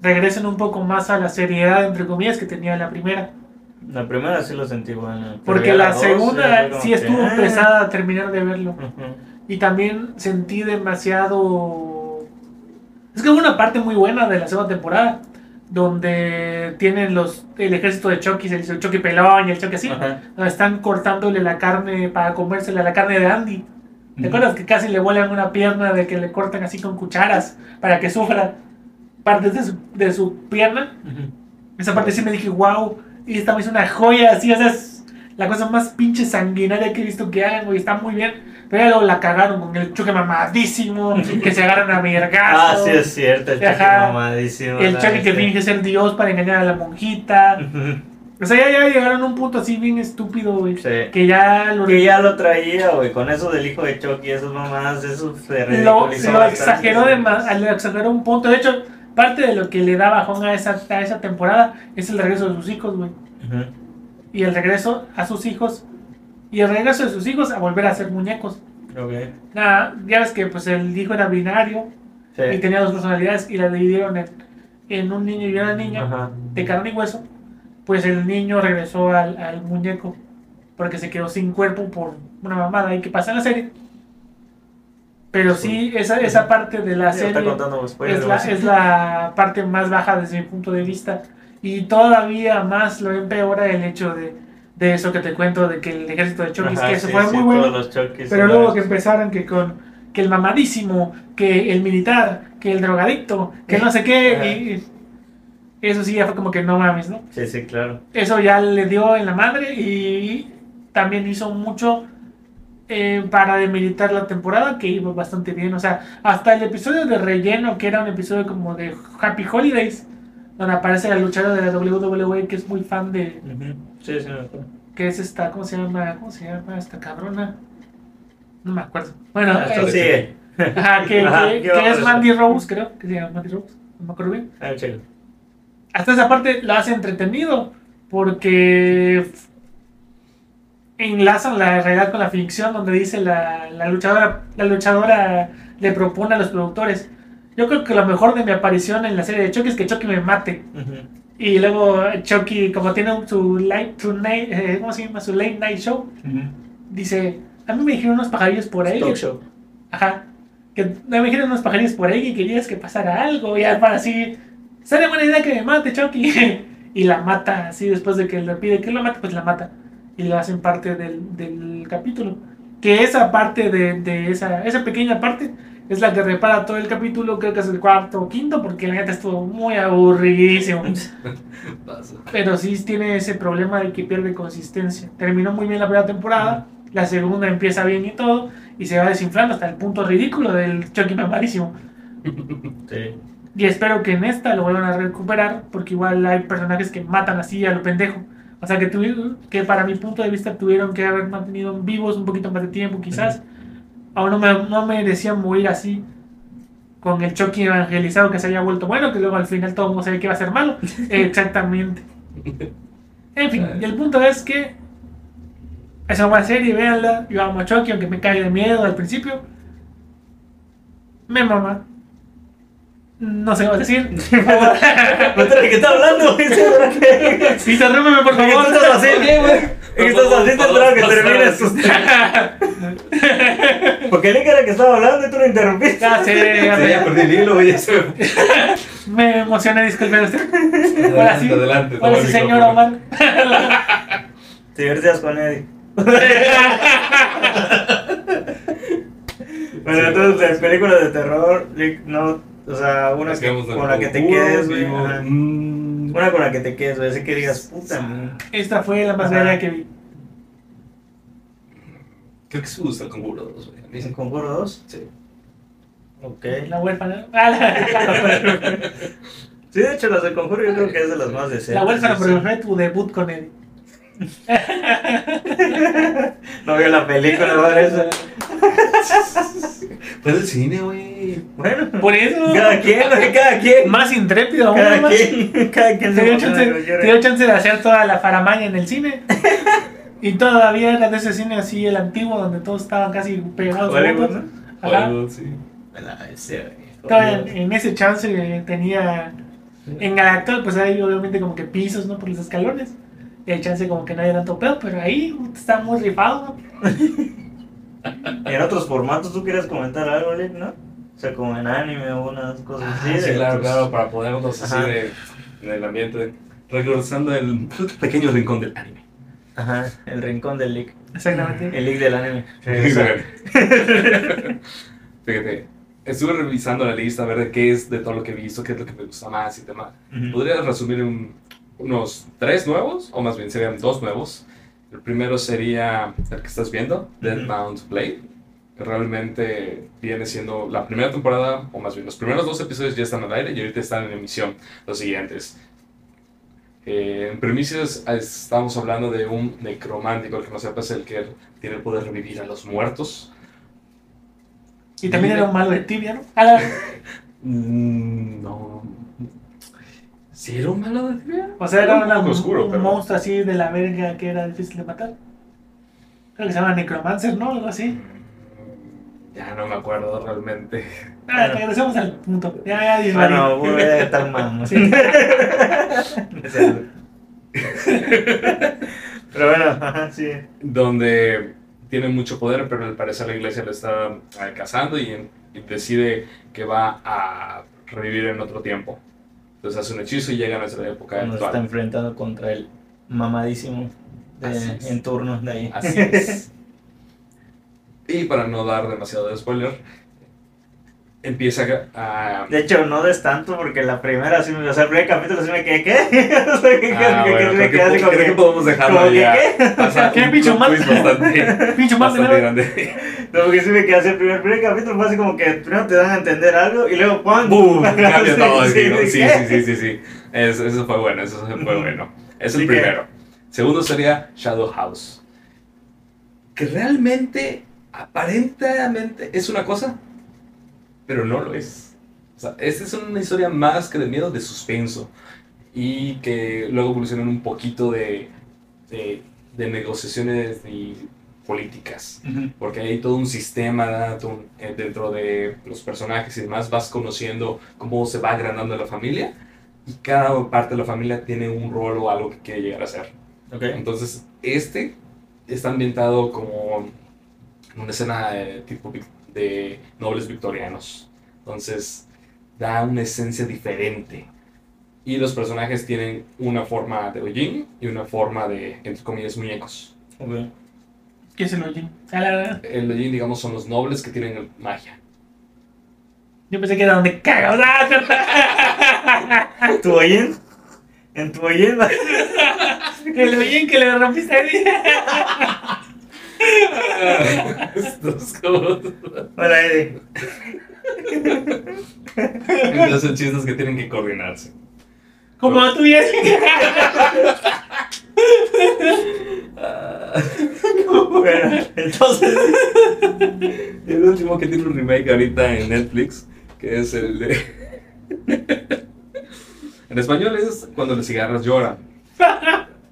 regresen un poco más a la seriedad, entre comillas, que tenía la primera. La primera sí lo sentí buena. pero Porque la dos segunda sí estuvo ah. pesada a terminar de verlo. Y también sentí demasiado... Es que hubo una parte muy buena de la segunda temporada, donde tienen los el ejército de Chucky, el Chucky pelón y el Chucky así, Ajá. donde están cortándole la carne para comérsela la carne de Andy. ¿Te acuerdas que casi le vuelan una pierna de que le cortan así con cucharas para que sufra partes de su, de su pierna? Esa parte sí me dije, wow, y esta hizo una joya, así, o sea, es la cosa más pinche sanguinaria que he visto que hagan, güey, está muy bien. Pero la cagaron con el choque mamadísimo, *laughs* que se agarran a Ah, vergazos. sí es cierto, el Chucky Ajá. mamadísimo. El Chucky que finge ser Dios para engañar a la monjita. O sea, ya, ya llegaron a un punto así bien estúpido, güey. Sí. Que ya lo, Que ya lo traía, güey, con eso del hijo de Chucky, esas mamadas, eso se lo, lo exageró de más, lo exageró un punto. De hecho, parte de lo que le da bajón a esa, a esa temporada es el regreso de sus hijos, güey. Y el regreso a sus hijos. Y el regreso de sus hijos a volver a ser muñecos. Ok. Nada, ya ves que pues el hijo era binario y Sí. tenía dos personalidades y la dividieron en, en un niño y una niña Ajá. de carne y hueso. Pues el niño regresó al, al muñeco porque se quedó sin cuerpo por una mamada ahí que pasa en la serie. Pero sí, esa, esa parte de la serie es la, es la parte más baja desde mi punto de vista. Y todavía más lo empeora el hecho de, de eso que te cuento, de que el ejército de Ajá, que eso sí, fue sí, muy bueno. Pero luego que empezaron que con que el mamadísimo, que el militar, que el drogadicto, que no sé qué, *laughs* y eso sí ya fue como que no mames, ¿no? Sí, sí, claro. Eso ya le dio en la madre y también hizo mucho eh, para demilitar la temporada, que iba bastante bien. O sea, hasta el episodio de relleno, que era un episodio como de Happy Holidays, donde aparece la luchadora de la WWE, que es muy fan de. Sí, sí, me acuerdo. que es esta, ¿cómo se llama? ¿Cómo se llama esta cabrona? No me acuerdo. Bueno, Ah, eh, sigue. ajá, que, *laughs* Ajá, que- ¿qué va a que es? Mandy Rose, creo, que se llama Mandy Rose, no me acuerdo bien. Ah, chido. Hasta esa parte la hace entretenido. porque enlazan la realidad con la ficción donde dice la, la luchadora la luchadora le propone a los productores yo creo que lo mejor de mi aparición en la serie de Chucky es que Chucky me mate Ujú. Y luego Chucky como tiene su light su night, eh, ¿cómo se llama? su late night show Ujú. dice a mí me dijeron unos pajarillos por ahí Talk que- show. Ajá. Que me dijeron unos pajarillos por ahí que querías que pasara algo. Y al para así. Sería buena idea que me mate, Chucky. *laughs* y la mata así después de que le pide que lo mate, pues la mata. Y lo hacen parte del, del capítulo. Que esa parte de, de esa, esa pequeña parte es la que repara todo el capítulo. Creo que es el cuarto o quinto, porque la neta estuvo muy aburridísimo. *laughs* Pero sí tiene ese problema de que pierde consistencia. Terminó muy bien la primera temporada, la segunda empieza bien y todo, y se va desinflando hasta el punto ridículo del Chucky mamadísimo. *laughs* Sí. Y espero que en esta lo vuelvan a recuperar, porque igual hay personajes que matan así a lo pendejo. O sea, que, tuvi- que para mi punto de vista tuvieron que haber mantenido vivos un poquito más de tiempo, quizás. O no, me, no merecían morir así, con el Chucky evangelizado que se había vuelto bueno, que luego al final todo el mundo sabía que iba a ser malo. *laughs* Exactamente. En fin, y el punto es que es una buena serie, véanla. Yo amo a Chucky, aunque me cae de miedo al principio. Me mama. No sé qué más decir. *laughs* No te qué está hablando, *laughs* güey. ¿Seguro que- Interrúmpeme, por ¿Qué favor. estás haciendo, güey? ¿Qué estás haciendo? Espero que termines. *laughs* Porque el era que estaba hablando y tú lo interrumpiste. Ya ya Sí, sé. ya perdí el hilo, ya se me- Me emocioné, disculpe usted. Ahora Adelante, sí, adelante. ahora sí, el señor. Omar. Te divertías con Eddie. *laughs* Bueno, Sí, entonces, sí. películas de terror, no, o sea, una con la que te quedes, güey. Una con la que te quedes, así que digas, puta, man. Esta fue la más bella que vi. Creo que se gusta el conjuro 2, güey. A mí ¿En sí. Conjuro 2? Sí. Ok. La huérfana. *laughs* Ah, la, Sí, de hecho, las de Conjuro yo creo que es de las más decentes. la huérfana, sí, pero sí. fue tu debut con él. No vio la película, parece. Fue del cine, güey. Bueno, Por eso, cada quien, cada quien. más intrépido aún. Cada más. quien, *laughs* cada quien Te dio, se chance, de lo que te dio quiere. chance de hacer toda la faramaña en el cine. *laughs* Y todavía era de ese cine así, el antiguo, donde todos estaban casi pegados. Hollywood. ¿no? Ajá. Hollywood, sí. Todavía en, en ese chance tenía. En el actual, pues hay obviamente como que pisos, ¿no? Por los escalones. Y hay chance como que no hay tanto pedo, pero ahí uh, está muy rifado, *laughs* en otros formatos, ¿tú quieres comentar algo, Lick, no? O sea, como en anime o unas cosas Ah, así. sí, de claro, claro, para ponernos así de, en el ambiente. Regresando el pequeño rincón del anime. Ajá, el rincón del Lick. Exactamente. El Lick del anime. *laughs* Fíjate, estuve revisando la lista a ver de qué es de todo lo que he visto, qué es lo que me gusta más y demás. Ujú. Podría resumir un- unos tres nuevos, o más bien serían dos nuevos. El primero sería el que estás viendo, Dead. Mount Blade, que realmente viene siendo la primera temporada, o más bien los primeros dos episodios ya están al aire y ahorita están en emisión los siguientes. Eh, en premisas estamos hablando de un necromántico, el que no sepa es el que tiene el poder de revivir a los muertos. Y también era un malo de tibia, ¿no? *laughs* Mm, no. ¿Sí era un malo de tibia? o sea, era un una- poco oscuro, un pero- monstruo así de la verga que era difícil de matar. Creo que se llama Necromancer, ¿no? Algo así. Ya no me acuerdo realmente. Ah, Bueno. regresemos al punto. Ya, ya, divagué. Bueno, voy a estar mamá. Sí. *laughs* Pero bueno, ajá, sí. Donde tiene mucho poder, pero al parecer la iglesia lo está cazando y, y decide que va a revivir en otro tiempo. Entonces hace un hechizo y llega a nuestra época Nos está actual. enfrentando contra el mamadísimo de- en turno de ahí. Así es. *laughs* Y para no dar demasiado de spoiler, empieza a... De hecho, no des tanto porque la primera, sí me, o sea, el primer capítulo sí me quedé, ¿qué? *laughs* O sea, que- Ah, que- bueno, que- creo que creo podemos dejarlo ya. ¿qué? Pasa ¿Qué mal? twist bastante, *laughs* Pincho más de bastante grande. *laughs* No, porque sí me quedé así, el primer, primer capítulo fue así como que primero te dan a entender algo y luego ¡pum! ¡Boom! Cambia todo. sí, Sí, sí, sí, sí, sí, sí. Es- eso fue bueno, eso fue bueno. Es el primero. Segundo sería Shadow House. Que realmente, aparentemente, es una cosa, pero no lo es. O sea, esta es una historia más que de miedo, de suspenso. y que luego evolucionan un poquito de, de, de negociaciones y políticas, porque hay todo un sistema eh, dentro de los personajes y demás, vas conociendo cómo se va agrandando la familia y cada parte de la familia tiene un rol o algo que quiere llegar a ser. Ok. Entonces, este está ambientado como en una escena eh, tipo de nobles victorianos. Entonces, da una esencia diferente. Y los personajes tienen una forma de hollín y una forma de, entre comillas, muñecos. Ok. ¿Qué es el hollín? Ah, la verdad, El hollín, digamos, son los nobles que tienen magia. Yo pensé que era donde cagas. ¡Ah! ¿En tu hollín? ¿En tu hollín? *laughs* El hollín que le rompiste ahí. *laughs* Estos como- Hola, Eddie. Entonces, son chistes que tienen que coordinarse. Como tú bien. *laughs* Bueno, entonces. El último que tiene un remake ahorita en Netflix, que es el de... *laughs* en español es Cuando las cigarras lloran.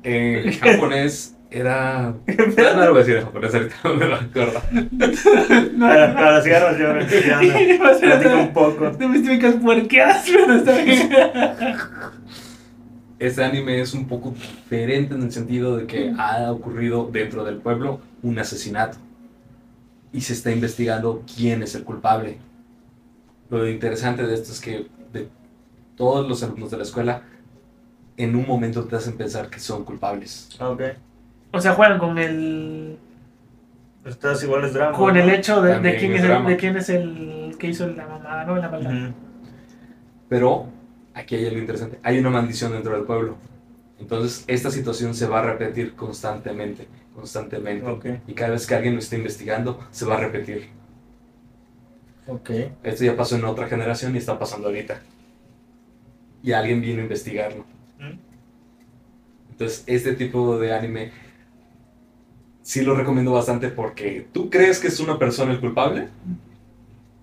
En japonés era... No, no lo voy a decir en japonés, ahorita no me lo acuerdo. *laughs* Para, para las cigarras yo *laughs* anda. Platica un poco. *laughs* Te me típicas puerqueadas, pero está bien. Este anime es un poco diferente en el sentido de que ha ocurrido dentro del pueblo un asesinato. Y se está investigando quién es el culpable. Lo interesante de esto es que de todos los alumnos de la escuela, en un momento te hacen pensar que son culpables. Ah, Ok. O sea, juegan con el. Estás igual es drama. Con el hecho de, quién es es el, de quién es el que hizo la mamada, ¿no? La maldad. Pero aquí hay algo interesante. Hay una maldición dentro del pueblo. Entonces, esta situación se va a repetir constantemente, constantemente. Y cada vez que alguien lo esté investigando, se va a repetir. Ok. Esto ya pasó en otra generación y está pasando ahorita. Y alguien vino a investigarlo. Mm. Entonces, este tipo de anime sí lo recomiendo bastante porque tú crees que es una persona el culpable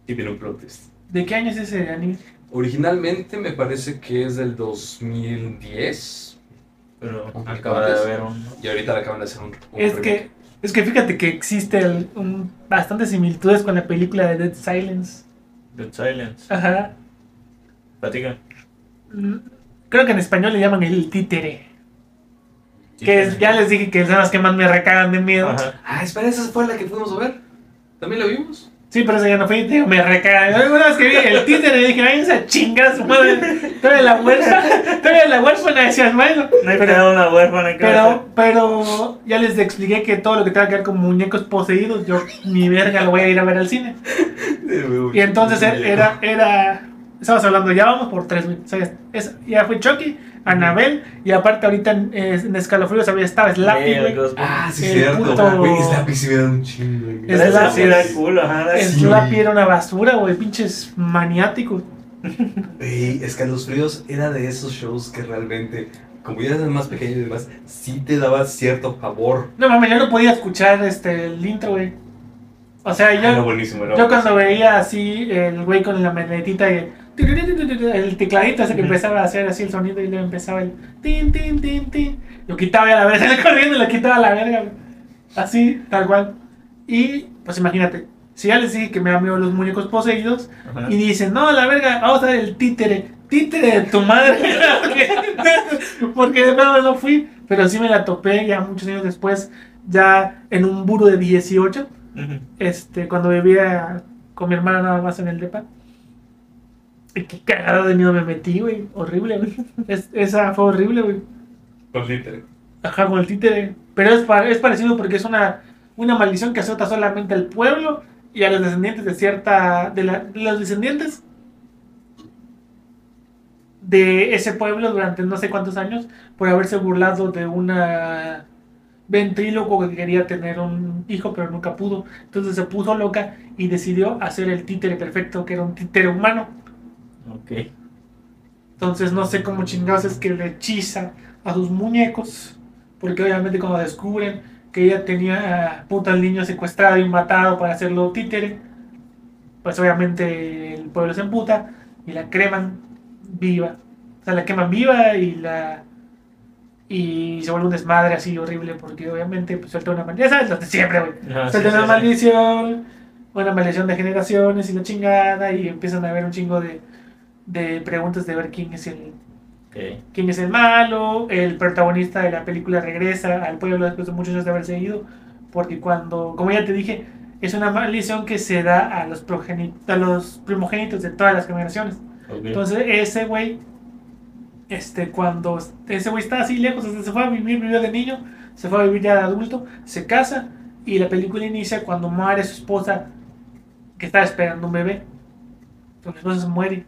y viene un plot twist. ¿De qué año es ese anime? Originalmente me parece que es del 2010 Pero acaba de haber un. y ahorita le acaban de hacer un, un Es remake. que, es que fíjate que existe el- un, bastantes similitudes con la película de Dead Silence. Dead Silence. Ajá. Platica. Mm, Creo que en español le llaman el títere. Que es- ya les dije que son las que más me recagan de miedo. Ajá. Ah, espera, esa fue la que fuimos a ver. ¿También la vimos? Sí, pero esa ya no fue, te digo, me recagan. Una vez que vi el títere dije, váyanse a chingar a su madre. Todavía la huérfana, todavía la huérfana decías, bueno. No hay Pero, una huérfana en casa. pero, pero ya les expliqué que todo lo que tenga que ver con muñecos poseídos, yo ni verga lo voy a ir a ver al cine. *laughs* Y entonces er- era, era, estabas hablando, ya vamos por tres, güey. O sea, es- ya fue Chucky, Anabel, y aparte ahorita en, en Escalofríos había estaba Slappy, güey. Ah, sí, El cierto. puto- Güey, Slappy sí me da un chingo. güey. Sí da culo, ajá. Slappy era una basura, güey, pinches maniáticos. *laughs* Güey, Escalofríos era de esos shows que realmente, como ya eras más pequeño y demás, sí te daba cierto favor. No mames, yo no podía escuchar este, el intro, güey. O sea, Ah, Era yo, buenísimo, era yo buenísimo. cuando veía así el güey con la manetita y el, tecladito ese que empezaba a hacer así el sonido y luego empezaba el tin, tin, tin, tin. Lo quitaba a la verga, *laughs* corriendo y lo quitaba a la verga. Así, tal cual. Y pues imagínate, si ya les dije que me da miedo los muñecos poseídos Ajá. y dicen, no, la verga, vamos a ver el títere. Títere de tu madre. *laughs* Porque de verdad no fui, pero sí me la topé ya muchos años después, ya en un buro de 18 Ujú. este, cuando vivía con mi hermana nada más en el depa. Qué cagado de miedo me metí, güey. Horrible, güey. Es- esa fue horrible, güey. Con títere. Ajá, con el títere. Pero es, es parecido porque es una, una maldición que azota solamente al pueblo y a los descendientes de cierta. de, la- de los descendientes de ese pueblo durante no sé cuántos años por haberse burlado de una ventríloco que quería tener un hijo pero nunca pudo. Entonces se puso loca y decidió hacer el títere perfecto, que era un títere humano. Ok. Entonces no sé cómo chingados es que le hechiza a sus muñecos. Porque obviamente cuando descubren que ella tenía a puta al niño secuestrado y matado para hacerlo títere, pues obviamente el pueblo se emputa y la creman viva. O sea, la queman viva y la. Y se vuelve un desmadre así horrible porque obviamente pues, suelta una maldición. Ya sabes, lo de siempre, güey. Ah, Suelta sí, una sí. maldición, una maldición de generaciones y la chingada. Y empiezan a haber un chingo de, de preguntas de ver quién es el, quién es el malo. El protagonista de la película regresa al pueblo después de muchos años de haberse ido. Porque cuando, como ya te dije, es una maldición que se da a los, a los primogénitos de todas las generaciones. Entonces, ese güey, este, cuando ese güey está así lejos, se fue a vivir, vivió de niño, se fue a vivir ya de adulto, se casa y la película inicia cuando muere su esposa que estaba esperando un bebé. Entonces, la esposa se muere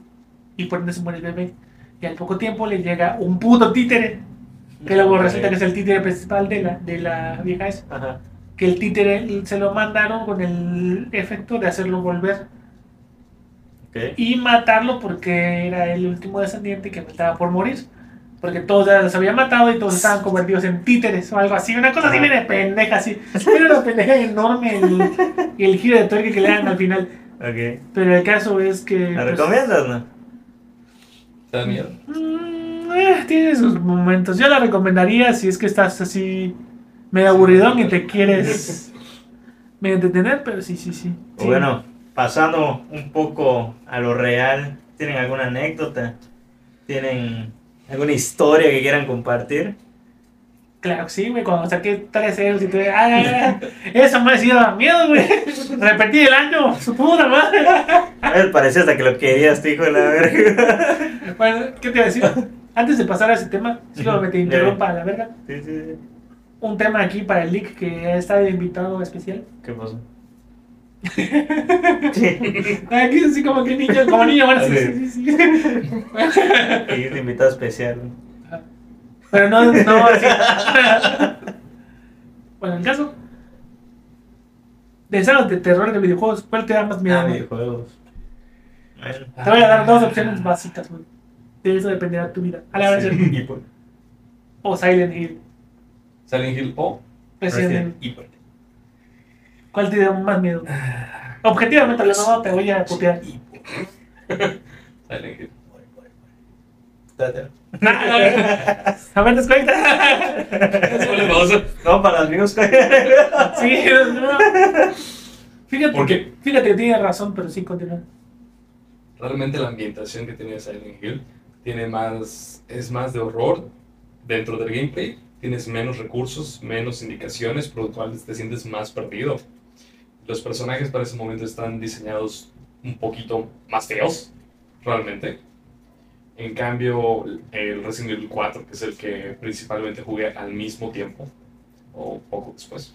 y por ende se muere el bebé. Y al poco tiempo le llega un puto títere, que luego resulta que es el títere principal de la, de la vieja esa. Ajá. Que el títere se lo mandaron con el efecto de hacerlo volver Ok. y matarlo porque era el último descendiente que estaba por morir. Porque todos ya los había matado y todos estaban convertidos en títeres o algo así. Una cosa así, viene pendeja así. Era una pendeja enorme el, el giro de tuerca que le dan al final. Ok. Pero el caso es que. ¿La pues, recomiendas, no? ¿Te da miedo? mm, eh, tiene sus momentos. Yo la recomendaría si es que estás así medio aburridón y te quieres *laughs* medio entretener, pero sí, sí, sí. Sí. Bueno, pasando un poco a lo real, ¿tienen alguna anécdota? ¿Tienen alguna historia que quieran compartir? Claro que sí, güey, cuando saqué tres euros y te... ¡Ay, ay, ay! Eso me hacía dar miedo, güey. *laughs* Repetí el año, su puta madre. A ver, parecía hasta que lo querías, hijo de la verga. Bueno, ¿qué te iba a decir? Antes de pasar a ese tema, solo me te interrumpa la verga. Sí, sí, sí. Un tema aquí para el leak que está de invitado especial. ¿Qué pasó? *laughs* Aquí así como que niño, como niño, bueno, sí, sí, sí. sí. Y de invitado especial. Pero no, no, así. *laughs* Bueno, el caso de sagas de terror de videojuegos, ¿cuál te da más miedo? Ah, güey? videojuegos. Bueno. Te voy a dar dos opciones básicas, güey. De eso dependerá tu vida. A la hora de ser o Silent Hill. Silent Hill o Resident Evil. Resident Evil. ¿Cuál te da más miedo? Objetivamente hablando, no te voy a putear. *laughs* Silent Hill. Date. *laughs* A ver, desconecta. No, para los amigos. Sí, no. Fíjate, ¿Por que, fíjate que tienes razón, pero sí, continúa. Realmente la ambientación que tiene Silent Hill tiene más, es más de horror dentro del gameplay. Tienes menos recursos, menos indicaciones, por lo cual te sientes más perdido. Los personajes para ese momento están diseñados un poquito más feos, realmente. En cambio, el Resident Evil 4, que es el que principalmente jugué al mismo tiempo, o poco después,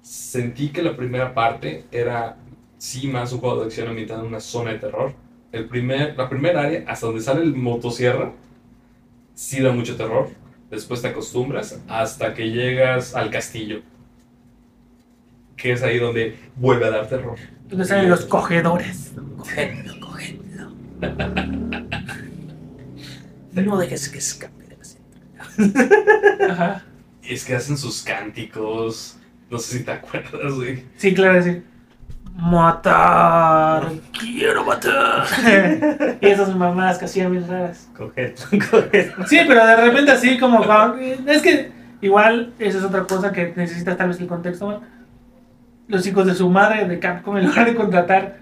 sentí que la primera parte era sí más un juego de acción ambientado en una zona de terror. El primer, la primera área, hasta donde sale el motosierra, sí da mucho terror. Después te acostumbras hasta que llegas al castillo. Que es ahí donde vuelve a dar terror. Donde salen los cogedores. *laughs* Cogedlo, cogedlo. No dejes que escape de la. Ajá. Y es que hacen sus cánticos. No sé si te acuerdas, güey. Sí, claro, sí. Matar. Quiero matar. *laughs* y esas mamás que hacían bien raras. Cogedlo, *laughs* cogedlo. Sí, pero de repente así como... Es que igual esa es otra cosa que necesitas tal vez el contexto. ¿no? Los hijos de su madre de Capcom en lugar de contratar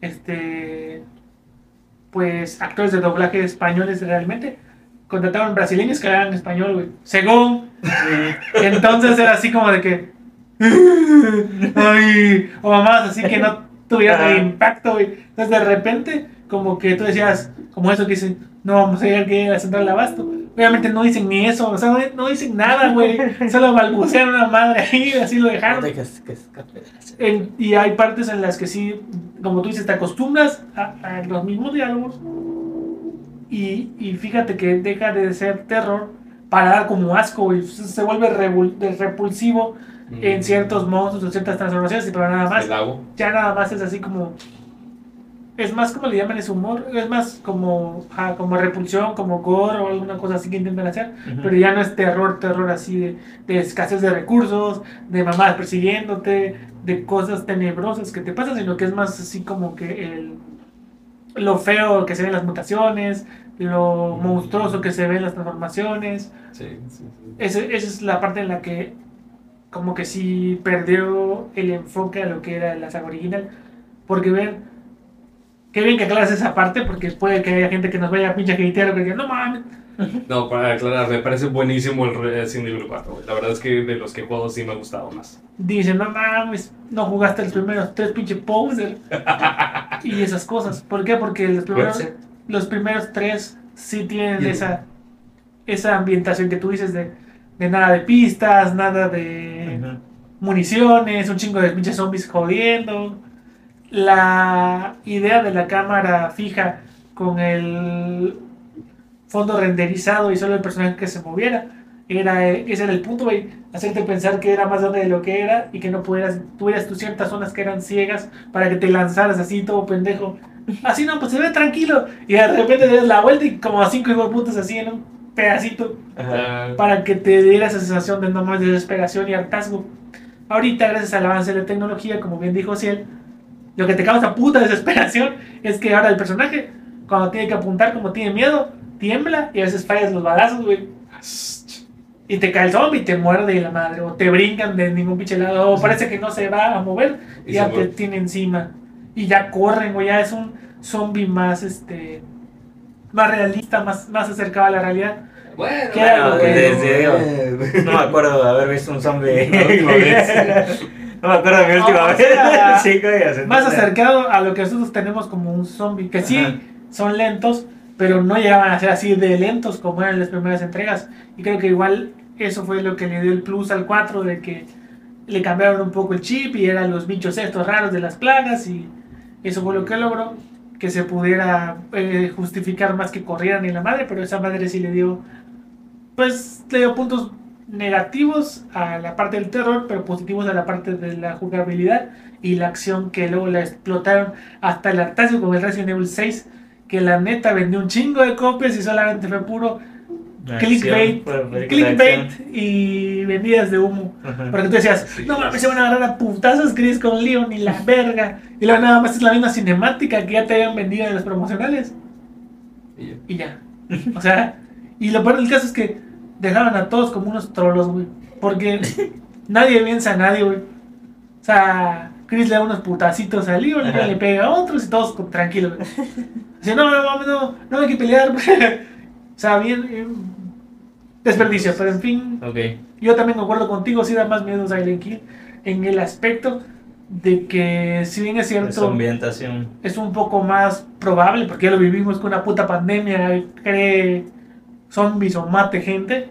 este pues actores de doblaje españoles realmente contrataron brasileños que hablaban español, güey. Según *laughs* entonces era así como de que *laughs* ay, o mamás así que no tuvieran el impacto, güey. Entonces de repente como que tú decías, como eso que dicen, no vamos a ir aquí a la central de abasto. Obviamente no dicen ni eso, o sea, no, no dicen nada, güey. *laughs* Solo balbucean una madre ahí, así lo No dejaron. dejes que. En- y hay partes en las que sí, como tú dices, te acostumbras a, a los mismos diálogos. Y, y fíjate que deja de ser terror para dar como asco, y se se vuelve revul- repulsivo en ciertos monstruos, en ciertas transformaciones, pero nada más ya nada más es así como es más como le llaman ese humor es más como ah, como repulsión como gore o alguna cosa así que intentan hacer Ujú. pero ya no es terror terror así de, de escasez de recursos de mamás persiguiéndote de cosas tenebrosas que te pasan sino que es más así como que el lo feo que se ven las mutaciones, lo monstruoso que se ven las transformaciones. Sí, sí, sí. Ese- esa es la parte en la que como que sí perdió el enfoque a lo que era la saga original. Porque ver, qué bien que aclaras esa parte, porque puede que haya gente que nos vaya a pinche hatear que diga, no mames. *laughs* No, para aclarar, me parece buenísimo el Resident Evil 4. güey. La verdad es que de los que juego sí me ha gustado más. Dicen, no mames, no jugaste los primeros tres pinche poser. *laughs* y esas cosas. ¿Por qué? Porque los primeros, los primeros tres sí tienen esa, esa ambientación que tú dices de, de nada de pistas, nada de municiones, un chingo de pinches zombies jodiendo. La idea de la cámara fija con el fondo renderizado y solo el personaje que se moviera. Era, ese era el punto, güey. Hacerte pensar que era más grande de lo que era y que no pudieras, tuvieras tú ciertas zonas que eran ciegas para que te lanzaras así todo pendejo. Así no, pues se ve tranquilo. Y de repente te das la vuelta y como a cinco de putas así en un pedacito Ajá. Para que te diera esa sensación de no más desesperación y hartazgo. Ahorita, gracias al avance de la tecnología, como bien dijo Ciel, lo que te causa puta *laughs* desesperación es que ahora el personaje, cuando tiene que apuntar, como tiene miedo, tiembla y a veces fallas los balazos, güey. Y te cae el zombie y te muerde la madre, o te brincan de ningún pinche lado, o parece que no se va a mover y Y ya te tiene encima. Y ya corren, güey, ya es un zombie más, este, más realista, más, más acercado a la realidad. Bueno, ¿Qué Bueno, desde- no me acuerdo de haber visto un zombie. *laughs* No me acuerdo de mi última o vez. *laughs* sea, más acercado a lo que nosotros tenemos como un zombie, que sí Ajá. son lentos, pero no llegaban a ser así de lentos como eran las primeras entregas. Y creo que igual eso fue lo que le dio el plus al 4, de que le cambiaron un poco el chip y eran los bichos estos raros de las plagas y eso fue lo que logró que se pudiera eh, justificar más que corrieran en la madre, pero esa madre sí le dio, pues le dio puntos negativos a la parte del terror, pero positivos a la parte de la jugabilidad y la acción que luego la explotaron hasta el hartazgo con el Resident Evil 6, que la neta vendió un chingo de copias y solamente fue puro Acción, clickbait, clickbait y vendidas de humo. Ajá. Porque tú decías, Sí, no mames, se van a agarrar a putazos, Chris, con Leon y la verga. Y luego nada más es la misma cinemática que ya te habían vendido en los promocionales. Y ya. Y ya. O sea, y lo peor del caso es que dejaban a todos como unos trolos, güey. Porque *laughs* nadie piensa a nadie, güey. O sea, Chris le da unos putacitos a Leon, Leon Ajá. le pega a otros y todos tranquilos, güey. *laughs* Dice, no, no, no, no hay que pelear. o sea, bien, desperdicio, pero en fin, Ok. yo también concuerdo contigo, sí da más miedo Silent Hill en el aspecto de que si bien es cierto ambientación. es un poco más probable, porque ya lo vivimos con una puta pandemia, cree zombies o mate gente,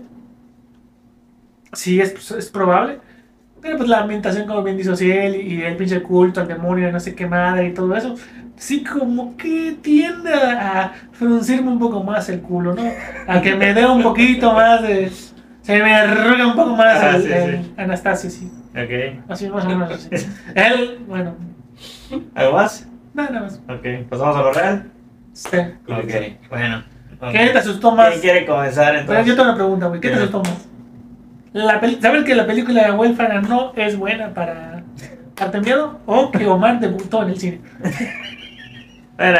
sí es, es probable, pero pues la ambientación como bien dice Ciel y el pinche culto al demonio de no sé qué madre y todo eso, sí como que tiende a, a fruncirme un poco más el culo, ¿no? A que me dé un poquito más de... Se me arruga un poco más Ah, el, sí, el sí. Anastasio, sí. Ok. Así más o menos así. Él, bueno, ¿Algo más? nada más. Ok. ¿Pasamos a lo real? Sí. Ok. Bueno. ¿Qué te asustó más? ¿Quién quiere comenzar Pero entonces? yo tengo una pregunta, güey. ¿Qué te asustó más? La peli- ¿Saber que la película de Huérfana no es buena para darte miedo? ¿O que Omar debutó en el cine? Bueno,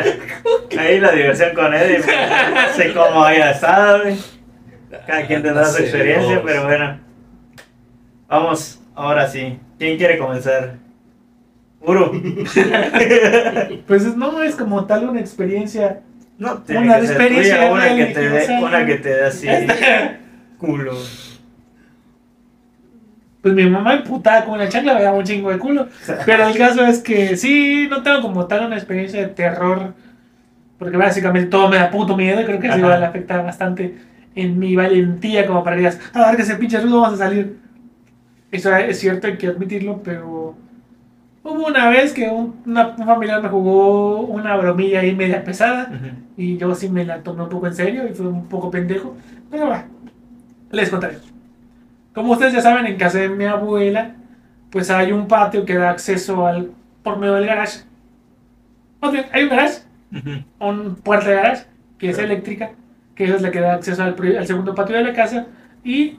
ahí la diversión con Eddie. No sé cómo haya estado, güey. Cada quien tendrá su experiencia, pero bueno. Vamos, ahora sí. ¿Quién quiere comenzar? Uru. *laughs* Pues es- no es como tal una experiencia. No, tiene Una que ser experiencia tuya, una que te religiosa. una que te dé así *laughs* culo. Pues mi mamá emputada con una chancla me daba un chingo de culo. *laughs* Pero el caso es que sí, no tengo como tal una experiencia de terror. Porque básicamente todo me da puto miedo y creo que eso igual afecta bastante en mi valentía como para que digas, a ver que ese pinche ruido vamos a salir. Eso es cierto, hay que admitirlo, pero hubo una vez que un, una- un familiar me jugó una bromilla ahí media pesada y yo sí me la tomé un poco en serio y fue un poco pendejo. Pero va, les contaré. Como ustedes ya saben, en casa de mi abuela, pues hay un patio que da acceso al por medio del garage. Más bien, hay un garage, un puerta de garage, que es eléctrica, que es la que da acceso al, al segundo patio de la casa, y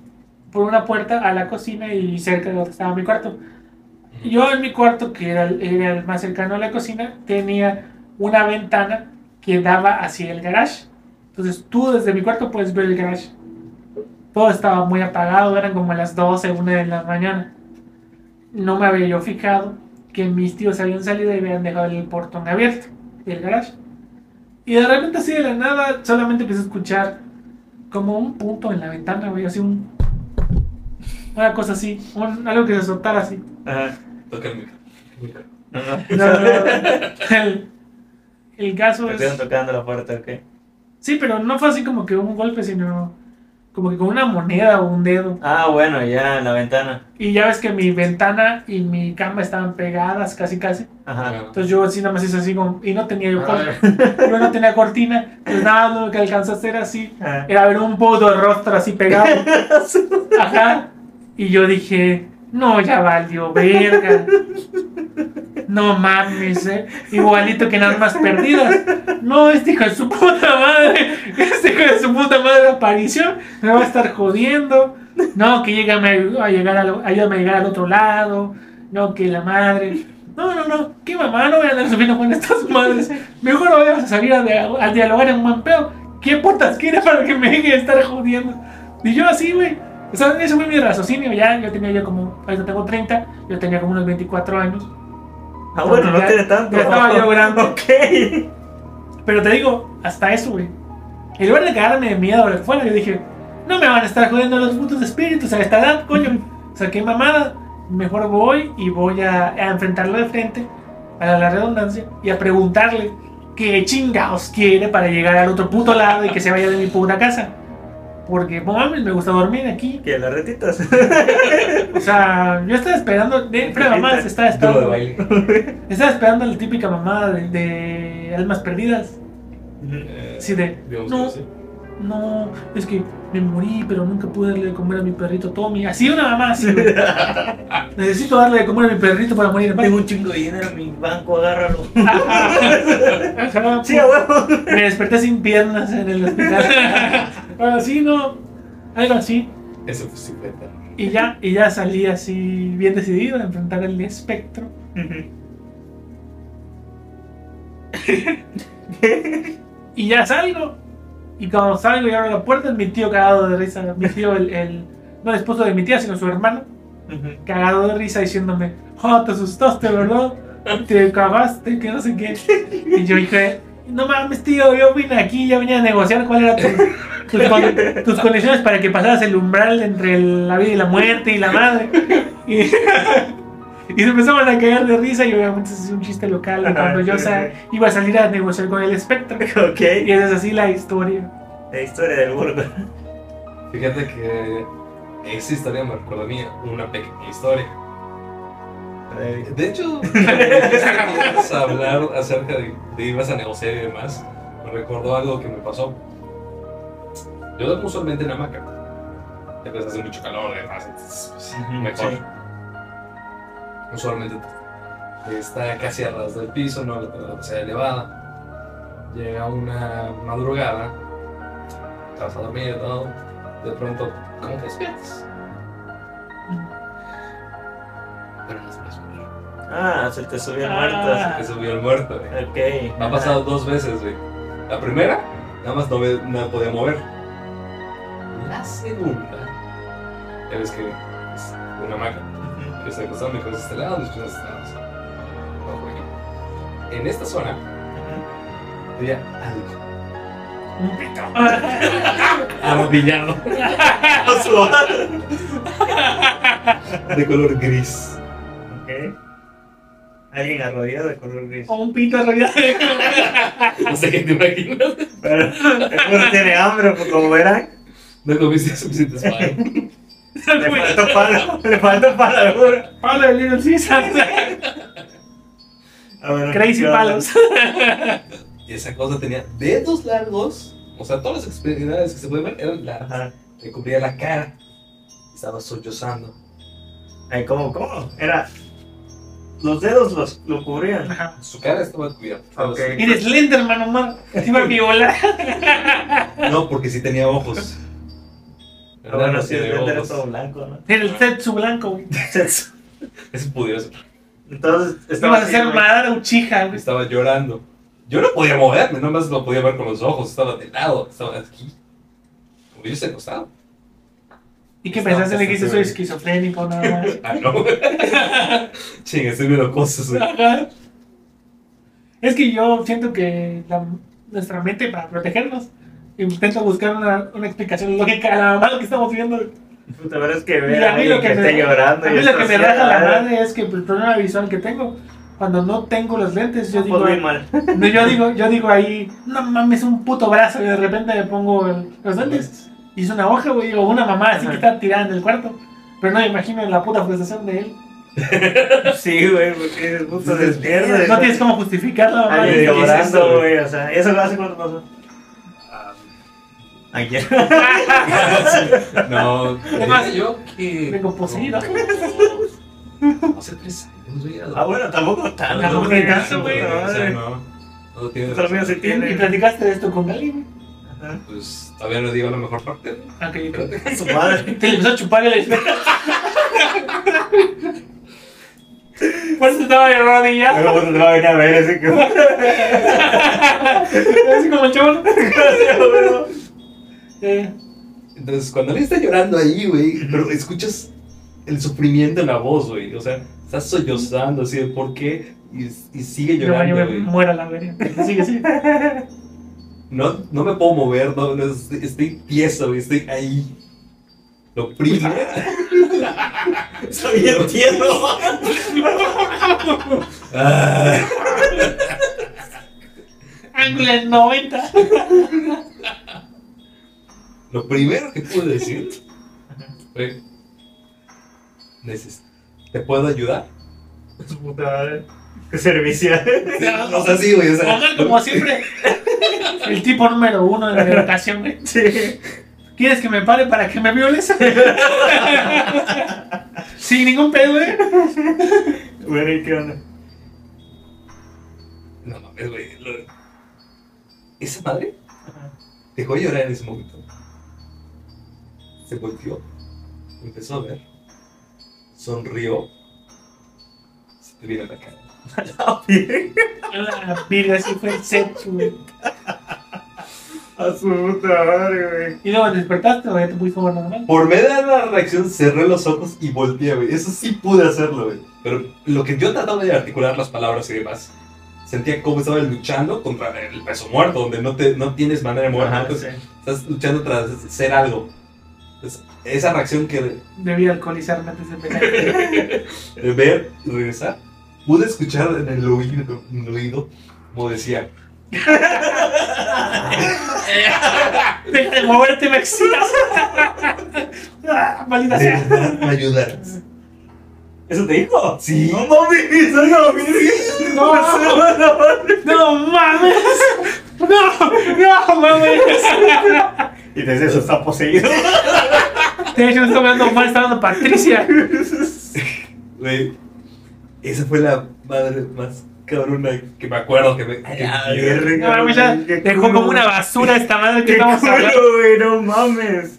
por una puerta a la cocina y cerca de donde estaba mi cuarto. Yo en mi cuarto, que era el, era el más cercano a la cocina, tenía una ventana que daba hacia el garage. Entonces tú desde mi cuarto puedes ver el garage. Todo estaba muy apagado, eran como las 12, 1 de la mañana. No me había yo fijado que mis tíos habían salido y habían dejado el portón abierto del garage. Y de repente así de la nada solamente empecé a escuchar como un punto en la ventana, güey, así un... Una cosa así, un- algo que se soltara así. Ajá. Toca el micro. No, no. No, no, no. El, el caso Me es... tocando la puerta, ok. Sí, pero no fue así como que un golpe, sino como que con una moneda o un dedo. Ah, bueno, ya en la ventana. Y ya ves que mi ventana y mi cama estaban pegadas casi casi. Ajá. Entonces yo así nada más hice así como... Y no tenía yo Ah, cortina. *laughs* Yo no tenía cortina. Entonces nada, más lo que alcanzó a hacer así Ajá. era ver un puto rostro así pegado. *laughs* Ajá. Y yo dije, no, ya valió, verga. No mames, eh. Igualito que nada más perdidas. No, este hijo de su puta madre. Este hijo de su puta madre apareció. Me va a estar jodiendo. No, que llegame a llegar al, ayúdame a al otro lado. No, que la madre. No, no, no. ¿Qué mamá? No voy a andar subiendo con estas madres. Mejor vamos a salir a, dia- a dialogar en un pedo. ¿Qué putas quiere para que me deje de estar jodiendo? Y yo así, güey. O sea, ese fue mi raciocinio. Ya, yo tenía yo como. Ahorita tengo 30. Yo tenía como unos 24 años. Ah, bueno, no Ya- tiene tanto. ya estaba yo grande. *laughs* Ok. Pero te digo, hasta eso, güey. En lugar de cagarme de miedo o lo que fuera, yo dije, no me van a estar jodiendo los putos espíritus a esta edad, coño. O sea, qué mamada. Mejor voy y voy a, a enfrentarlo de frente, a la redundancia, y a preguntarle qué chingados quiere para llegar al otro puto lado y que se vaya de mi puta casa. Porque, mames, me gusta dormir aquí. Que las retitas. *laughs* O sea, yo estaba esperando, de fuera de mamás, estaba esperando, baile. estaba esperando la típica mamada de, de almas perdidas. Eh, Sí, de, no, que sí. No, es que me morí, pero nunca pude darle de comer a mi perrito Tommy. Así una mamá, así. *laughs* Necesito darle de comer a mi perrito para morir en paz. Tengo un chingo de dinero en mi banco, agárralo. *laughs* Sí, huevo. Me desperté sin piernas en el hospital. *laughs* Bueno, sí, no, algo así. Eso fue 50. Y ya, y ya salí así bien decidido a enfrentar el espectro. Y ya salgo. Y cuando salgo y abro la puerta, mi tío cagado de risa. Mi tío, el, el- no el esposo de mi tía, sino su hermano, cagado de risa diciéndome: Oh, te asustaste, ¿verdad? Te cagaste, que no sé qué. Y yo dije: No mames, tío, yo vine aquí, ya venía a negociar cuál era tu- tus, con- tus condiciones para que pasaras el umbral entre la vida y la muerte y la madre. Y, *laughs* y se empezaban a cagar de risa y obviamente es un chiste local de cuando yo sa- iba a salir a negociar con el espectro. *laughs* Ok. Y esa es así la historia. La historia del burgo. Fíjate que esa historia me recuerda a mí una pequeña historia. De hecho, *laughs* quieres hablar acerca de, de ibas a negociar y demás, me recordó algo que me pasó. Yo duermo usualmente en hamaca. Ya que hace mucho calor, además, entonces, pues, mejor. sí. Usualmente está casi a ras del piso, no la temperatura elevada. Llega una madrugada, vas a dormir y todo. De pronto, ¿cómo te despiertas? Pero no puedes morir. Ah, se te subió el Ah. muerto. Te subió el muerto, güey. Ok. Me ha pasado dos veces, güey. La primera, nada más no no me podía mover. La segunda, ya ves que es una maca. Cabeza a este lado, mis piernas a este lado. No, por aquí. En esta zona, había algo Un pito. *laughs* arrodillado *laughs* de color gris. Ok. Alguien arrodillado de color gris. O un pito arrollado. *laughs* No sé qué te imaginas. Pero seguro tiene hambre, pues como verán. No comiste suficientes pan. *laughs* *laughs* Le faltó palo. Le faltó palo. Palo de Little Caesar. *laughs* Ah, bueno, Crazy palos. Y esa cosa tenía dedos largos. O sea, todas las extremidades que se pueden ver eran largas. Ajá. Le cubría la cara. Estaba sollozando. Ay, ¿cómo, cómo? Era. Los dedos los, lo cubrían. Ajá. Su cara estaba cubierta. Estaba Ok. así. Eres Slenderman, Omar. Te iba a violar. No, porque sí tenía ojos. Ah, bueno, sí, el ojos. es todo blanco, ¿no? El Tetsu blanco, güey. Eso pudiera ser. Entonces, estaba Ibas a güey. Madara Uchiha, güey. Estaba llorando. Yo no podía moverme, nomás lo podía ver con los ojos, estaba de lado, estaba aquí. Como yo estoy acostado. ¿Y qué No, pensaste? Le dijiste, soy esquizofrénico, nada *laughs* más. Ah, no. *laughs* Chinga, estoy viendo cosas, güey. Es que yo siento que la- nuestra mente, para protegernos, intenta buscar una, una explicación lógica a la mamá lo que estamos viendo. Puta, pero es que Y ver a a mí lo que, que me, llorando. a y mí lo que me raja la madre es que el problema visual que tengo, cuando no tengo los lentes, yo digo, muy mal. no, yo digo, yo digo ahí, no mames, un puto brazo y de repente me pongo el- los lentes y es una hoja, güey, o una mamá así que está tirada en el cuarto. Pero no me imagino la puta frustración de él. *laughs* Sí, güey, porque es puto Dices, despierto. No tienes cómo justificar la mamá. Alguien ¿qué es esto, llorando, güey? güey. O sea, ¿eso hace cuánto pasó? Ah, Ayer. *laughs* No, Además, yo que. vengo poseído. No, Hace tres años, güey. Ah, bueno, tampoco tanto. Tampoco tanto, güey. O sea, no. No tiene. Pero Y, platicaste de esto con Gali, güey. Ajá. Pues todavía no digo la mejor parte. ¿no? Ok, ok. Su madre. *laughs* Te le empezó a chupar el *laughs* espejo. Por eso estaba de rodillas. Luego te va a venir a ver ese que. Así como el. Eh, Entonces, cuando él está llorando ahí, güey, pero escuchas el sufrimiento en la voz, güey. O sea, estás sollozando así de por qué y, y sigue yo, yo llorando, me güey. muero a la verga. Sigue, sigue. No, no me puedo mover, no, no, estoy, estoy tieso, güey, estoy ahí. Lo primero. Soy *laughs* el tierno. Ah, Ángulo en 90. Lo primero que pude decir fue: "Neces- ¿Te puedo ayudar? Su puta madre. Qué servicio. No sé así, güey. O sea, como siempre. El tipo número uno de la educación, güey. Sí. ¿Quieres que me pare para que me violes? Sin ningún pedo, güey. Bueno, ¿y qué onda? No mames, güey. lo- Esa madre dejó de llorar en ese momento. Se volteó. Empezó a ver. Sonrió. Se te viene *laughs* a la cara. La virga, así fue el sexo, güey. A su puta madre, güey. Y luego despertaste ya te pusiste como normal. Por medio de la reacción cerré los ojos y volteé, güey. Eso sí pude hacerlo, güey. Pero lo que yo trataba de articular las palabras y demás, sentía cómo estaba luchando contra el peso muerto, donde no, te, no tienes manera de. Ajá, entonces, sí. Estás luchando tras ser algo. Esa reacción que Debí alcoholizarme antes de empezar. *laughs* de ver y regresar, pude escuchar en el oído, en el oído como decía, *laughs* Deja de moverte, me excitas. Maldita sea. ayudarás. ¿Eso te dijo? Sí. No mames, no mames. No, no mames. No, no mames. Y desde eso está poseído. De hecho, me está hablando mal, está hablando Patricia. Güey, esa fue la madre más cabrona que me acuerdo que me... que- No mames, ya dejó como una basura esta madre que estamos hablando. culo, güey, no mames.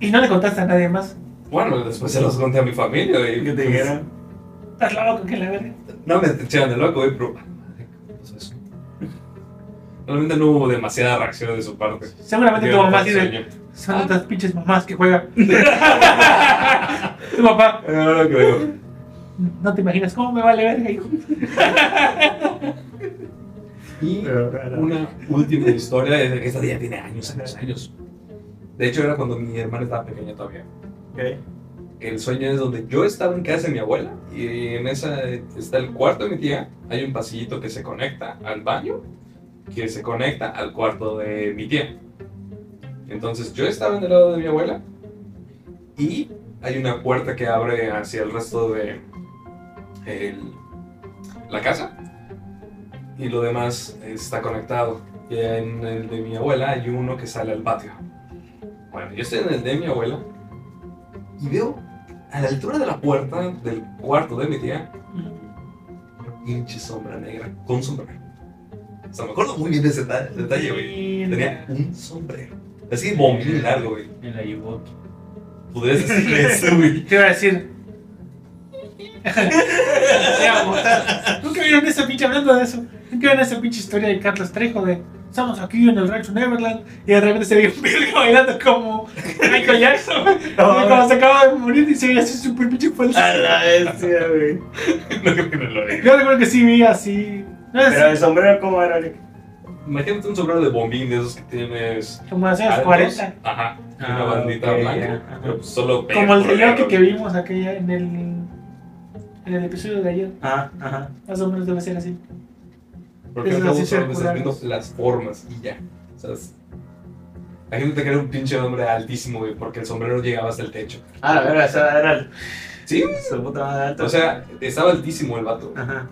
Y no le contaste a nadie más. Bueno, después se los conté a mi familia, güey. ¿Qué te Pues, dijeron? Estás loco que la verga. No me echaban de loco, güey, pero... Realmente no hubo demasiada reacción de su parte. Seguramente tu mamá dice, son otras pinches mamás que juegan. *laughs* tu papá, *laughs* No, no creo. no te imaginas cómo me vale verga, hijo. Y *laughs* una última historia, esta ya tiene años, años, años. De hecho, era cuando mi hermana estaba pequeña todavía. Ok. El sueño es donde yo estaba en casa de mi abuela y en esa está el cuarto de mi tía. Hay un pasillito que se conecta al baño, que se conecta al cuarto de mi tía. Entonces yo estaba en el lado de mi abuela y hay una puerta que abre hacia el resto de la casa y lo demás está conectado. Y en el de mi abuela hay uno que sale al patio. Bueno, yo estoy en el de mi abuela y veo a la altura de la puerta del cuarto de mi tía pinche sombra negra con sombrero. O sea, me acuerdo muy bien de ese deta- detalle, güey. Tenía un sombrero. Así bombín largo, güey. Me la llevó. Podrías *laughs* decir eso, güey. Te iba a decir. Nunca vieron esa pinche hablando de eso. ¿Qué ven esa pinche historia de Carlos Trejo de estamos aquí en el rancho Neverland y de repente se ve un virgo bailando como Michael Jackson *laughs* y cuando se acaba de morir y se ve así súper pinche falso. A la bestia, güey. *laughs* No creo que me lo diga. Yo recuerdo que sí vi así. No Pero el sombrero, ¿cómo era, Eric? Imagínate un sombrero de bombín de esos que tienes. como hace los altos. 40. Ajá. y Ah, una bandita blanca. Pero pues solo Como el de Yoki alrededor. que vimos aquella en el, en el episodio de ayer. Ah, ajá. Más o menos debe ser así. Porque así solo estás circulares. viendo las formas y ya. ¿Sabes? La gente te crea un pinche hombre altísimo, güey, porque el sombrero llegaba hasta el techo. Ah, la verdad, esa era el. Sí, güey. Su puta madre alto. O sea, estaba altísimo el vato. Ajá.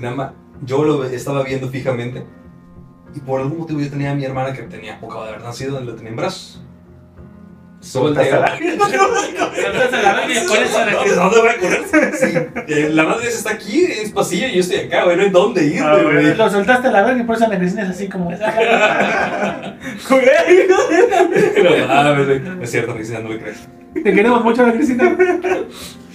Nada más, yo lo estaba viendo fijamente. Y por algún motivo yo tenía a mi hermana que tenía, o acaba de haber nacido, lo tenía en brazos. La verga *laughs* y por eso era ¿De que- dónde eh, la madre está aquí, es pasillo, y yo estoy acá, güey, no hay dónde ir, Ah, güey. Lo soltaste a la verga y por eso Ana Cristina es así como esa. *laughs* No mames. Es cierto, Cristina, no le crees. Te queremos mucho, Ana Cristina.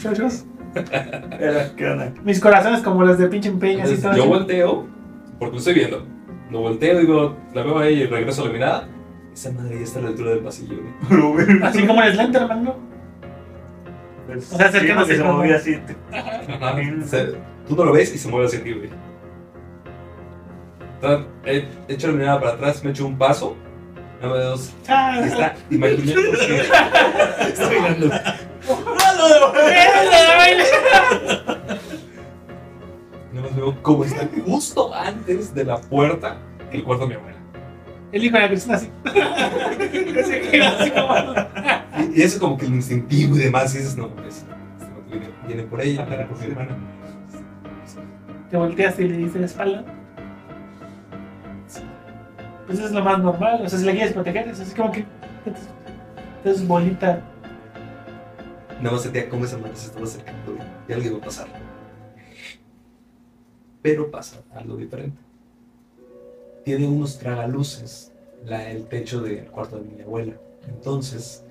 Era, ¿Qué onda? Mis corazones como los de pinche empeño, así Entonces, yo así. volteo, porque lo estoy viendo. Lo volteo, digo, la veo ahí y regreso a la mirada. Esa madre ya está a la altura del pasillo, güey. Así como el Slenderman, ¿no? Pues, O sea, sí, acercándose porque se como- movía así. Ajá. Se- tú no lo ves y se mueve hacia ti, güey. Entonces, he hecho la mirada para atrás, me echo un paso. Me dos. Ah, Está, imagínate. *laughs* Está. Nada más veo cómo está justo antes de la puerta el cuarto de mi abuela. El hijo de Ana Cristina así. Se queda así como. Y, y eso es como que el instintivo y demás. Y dices, no, pues, viene, viene por ella, viene por mi hermana. Te volteaste y le diste la espalda. Pues eso es lo más normal. O sea, si la quieres proteger, es así como que. Es bolita. Nada más sentía cómo esa madre se estaba acercando y algo iba a pasar. Pero pasa algo diferente. Tiene unos tragaluces el techo del cuarto de mi abuela. Entonces,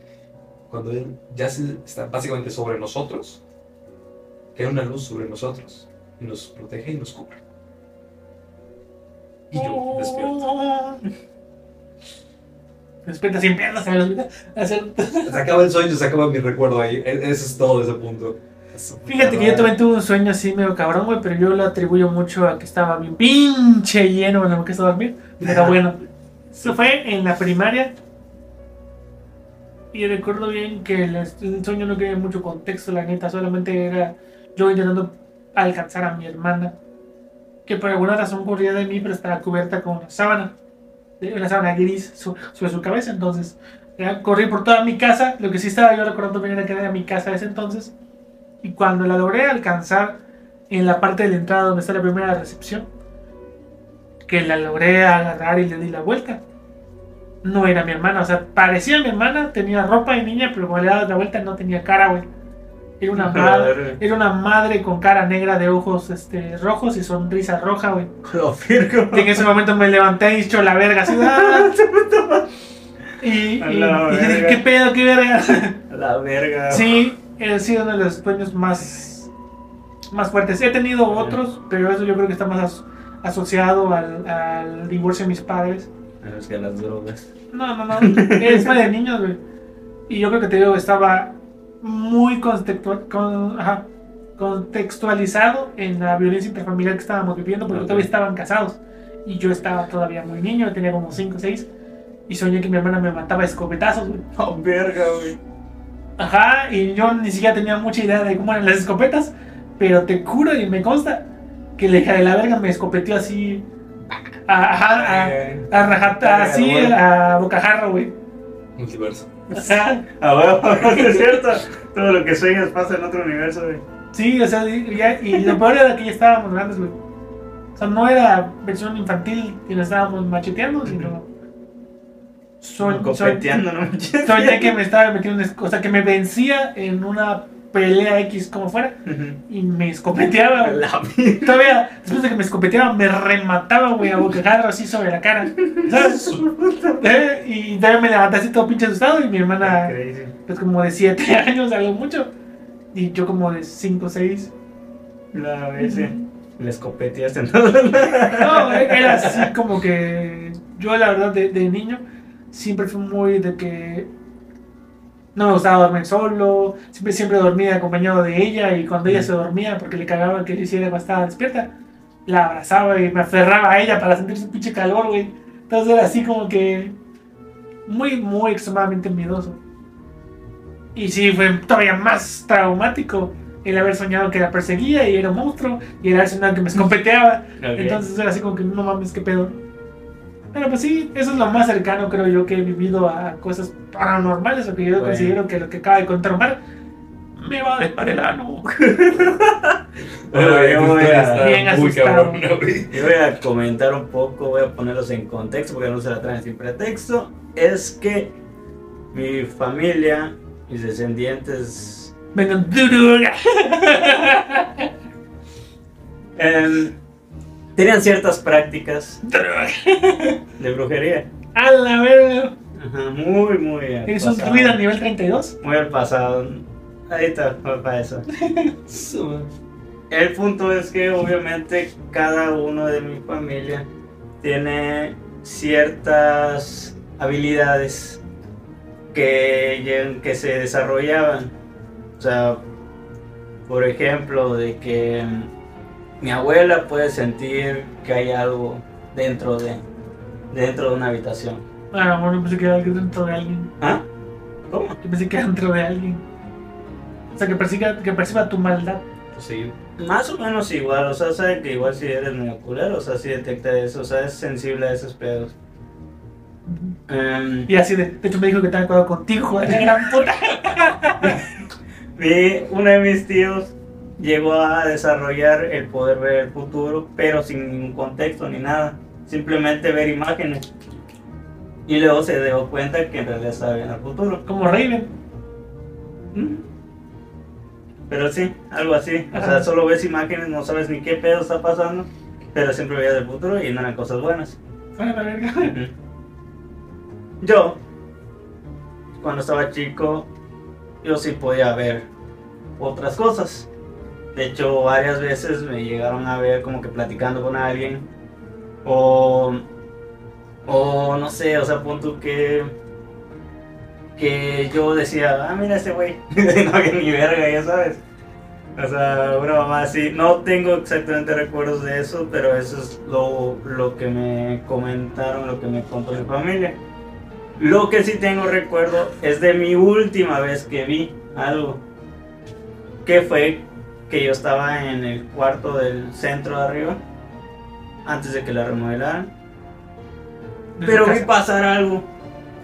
cuando él ya está básicamente sobre nosotros, cae una luz sobre nosotros y nos protege y nos cubre. Y yo despierto. *laughs* Despierta sin piernas, se me olvida hacer. Se acaba el sueño, se acaba mi recuerdo ahí. E- Eso es todo ese punto. Fíjate que yo también tuve un sueño así medio cabrón, güey, pero yo lo atribuyo mucho a que estaba bien pinche lleno en lo que estaba dormir. Pero bueno, *laughs* eso fue en la primaria. Y recuerdo bien que el, sueño no tenía mucho contexto, la neta, solamente era yo intentando alcanzar a mi hermana, que por alguna razón corría de mí, pero estaba cubierta con una sábana, una sábana gris so- sobre su cabeza. Entonces, corrí por toda mi casa. Lo que sí estaba yo recordando bien era que era mi casa ese entonces. Y cuando la logré alcanzar en la parte de la entrada donde está la primera recepción, que la logré agarrar y le di la vuelta, no era mi hermana. O sea, parecía mi hermana, tenía ropa de niña, pero cuando le daba la vuelta no tenía cara, güey. Era una madre, era una madre con cara negra de ojos este, rojos y sonrisa roja, güey. *laughs* Lo Virgo. Y en ese momento me levanté y hecho la verga, así. ¡ah! *laughs* Y, y, A dije. ¿qué pedo, qué verga? *laughs* La verga. Sí, ha sido uno de los sueños más, más fuertes. He tenido otros, pero eso yo creo que está más as- asociado al, al divorcio de mis padres. Es que las drogas. No, no, no. Es de niños, güey. Y yo creo que te digo, estaba muy contextua- con- ajá, contextualizado en la violencia interfamiliar que estábamos viviendo, porque todavía estaban casados. Y yo estaba todavía muy niño, tenía como 5 o 6. Y soñé que mi hermana me mataba a escopetazos, güey. *laughs* Oh, verga, güey. Ajá, y yo ni siquiera tenía mucha idea de cómo eran las escopetas, pero te juro y me consta que la hija de la verga me escopeteó así. A, ajá, a, Eh, a rajata, así, a bocajarro, güey. Multiverso. *laughs* A huevo, *laughs* es cierto. Todo lo que sueñas pasa en otro universo, güey. sí, o sea, y, ya- y lo peor era que ya estábamos grandes, güey. O sea, no era versión infantil y nos estábamos macheteando, sino. Soy, soy, ¿no? soñé que *laughs* me estaba metiendo, en o sea, que me vencía en una pelea X como fuera y me escopeteaba. Todavía, después de que me escopeteaba, me remataba, güey, a bocajarro así sobre la cara. ¿Sabes? *laughs* Eh, Y todavía me levanté así todo pinche asustado y mi hermana, pues como de 7 *laughs* años, algo mucho. Y yo como de 5 o 6. La vez, sí. Le escopeteaste. No, *laughs* era así como que yo la verdad de, de niño siempre fui muy de que no me gustaba dormir solo, siempre siempre dormía acompañado de ella y cuando ella se dormía porque le cagaba que le hiciera cuando estaba despierta, la abrazaba y me aferraba a ella para sentir su pinche calor, güey. Entonces era así como que muy, muy extremadamente miedoso. Y sí, fue todavía más traumático el haber soñado que la perseguía y era un monstruo y el haber soñado que me *laughs* escopeteaba. Entonces era así como que no mames, qué pedo. Pero pues sí, eso es lo más cercano creo yo que he vivido a cosas paranormales o que yo Bueno. considero que lo que acaba de contar Omar me va a dejar el ano. Bueno, yo voy a- Está Bien muy asustado. cabrón, güey. Yo voy a comentar un poco, voy a ponerlos en contexto porque no se la traen sin pretexto. Es que mi familia, mis descendientes, Vengan duro. Tenían ciertas prácticas *laughs* de brujería. A la verga. Ajá, muy, muy ¿Eres un druida a nivel 32? Muy al pasado. Ahí está, para eso. *laughs* El punto es que obviamente cada uno de mi familia tiene ciertas habilidades que, que se desarrollaban. O sea, por ejemplo, de que mi abuela puede sentir que hay algo dentro de, dentro de una habitación. Bueno, pensé que era algo dentro de alguien. ¿Ah? ¿Cómo? Yo pensé que era dentro de alguien. O sea, que persiga, que perciba tu maldad. Sí. Más o menos igual, o sea, sabe que igual si eres culero, o sea, si detecta eso, o sea, es sensible a esos pedos. Em, Y así de, de hecho me dijo que tenga cuidado contigo, *laughs* joder, la gran puta. *laughs* mi- uno de mis tíos llegó a desarrollar el poder ver el futuro, pero sin ningún contexto ni nada, simplemente ver imágenes. Y luego se dio cuenta que en realidad estaba viendo el futuro. Como Raven. Mm. Pero sí, algo así. O sea, solo ves imágenes, no sabes ni qué pedo está pasando, pero siempre veías el futuro y no eran cosas buenas. Yo, cuando estaba chico, yo sí podía ver otras cosas. De hecho, varias veces me llegaron a ver como que platicando con alguien. O, o no sé, o sea, punto que, que yo decía, ah, mira ese güey. *laughs* no había ni verga, ya sabes. O sea, una mamá así. No tengo exactamente recuerdos de eso, pero eso es lo, lo que me comentaron, lo que me contó mi familia. Lo que sí tengo recuerdo es de mi última vez que vi algo. Que fue que yo estaba en el cuarto del centro de arriba. Antes de que la remodelaran. De Pero vi pasar algo.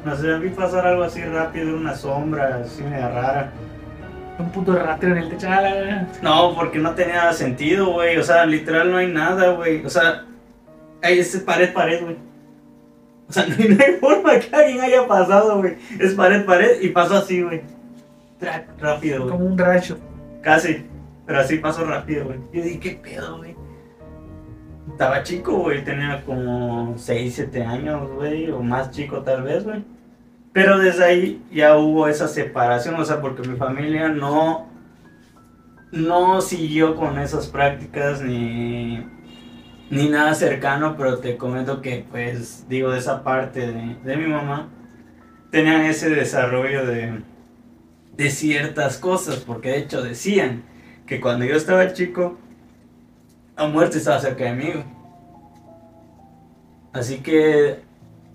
No sé, vi pasar algo así rápido, una sombra así media rara. Un puto ratero en el techo. A la verga. No, porque no tenía sentido, güey. O sea, literal no hay nada, güey. O sea, ahí es pared, pared, güey. O sea, no *laughs* hay, no hay forma que alguien haya pasado, güey. Es pared, pared y pasó así, güey. Rápido, güey. Como un rayo. Casi. Pero así pasó rápido, güey. Yo dije, ¿qué pedo, güey? Estaba chico, güey. Tenía como 6, 7 años, güey. O más chico, tal vez, güey. Pero desde ahí ya hubo esa separación. O sea, porque mi familia no. No siguió con esas prácticas ni. Ni nada cercano, pero te comento que, pues, digo, de esa parte de, de mi mamá, tenían ese desarrollo de, de ciertas cosas, porque de hecho decían que cuando yo estaba chico, la muerte estaba cerca de mí. Así que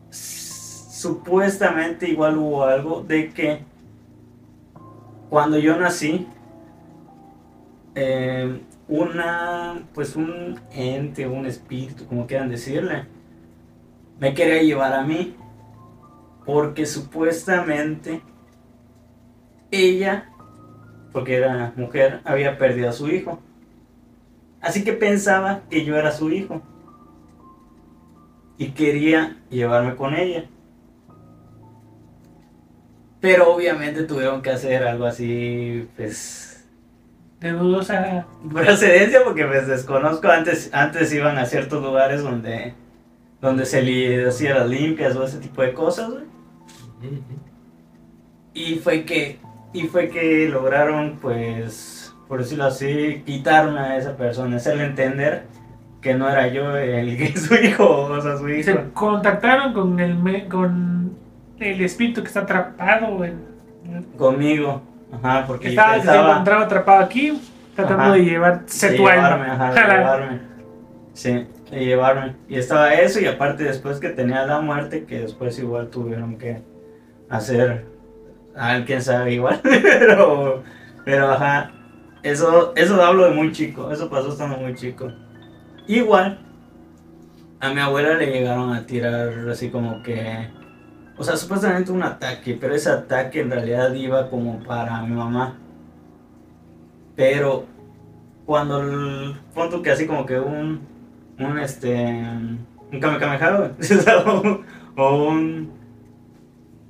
supuestamente igual hubo algo de que cuando yo nací, eh, una, pues un ente, un espíritu, como quieran decirle, me quería llevar a mí, porque supuestamente ella, porque era mujer, había perdido a su hijo. Así que pensaba que yo era su hijo. Y quería llevarme con ella. Pero obviamente tuvieron que hacer algo así, pues, De dudosa. procedencia, porque pues desconozco. Antes, antes iban a ciertos lugares donde, donde se le hacía las limpias o ese tipo de cosas, güey. Y fue que, y fue que lograron, pues, por decirlo así, quitarme a esa persona, hacerle entender que no era yo el que es su hijo, o sea, su hijo. se contactaron con el, me- con el espíritu que está atrapado en... Conmigo, ajá, porque que estaba, que se estaba encontraba atrapado aquí, tratando Ajá. de llevarse de tu llevarme, alma. ajá, *laughs* de llevarme. Sí, de llevarme. Y estaba eso, y aparte después que tenía la muerte, que después igual tuvieron que hacer, alguien sabe igual, *laughs* pero, pero ajá, eso, eso hablo de muy chico, eso pasó estando muy chico. Igual, a mi abuela le llegaron a tirar así como que, o sea, supuestamente un ataque, pero ese ataque en realidad iba como para mi mamá. Pero cuando el punto que así como que un un este un kamehameha güey, o sea, o, o un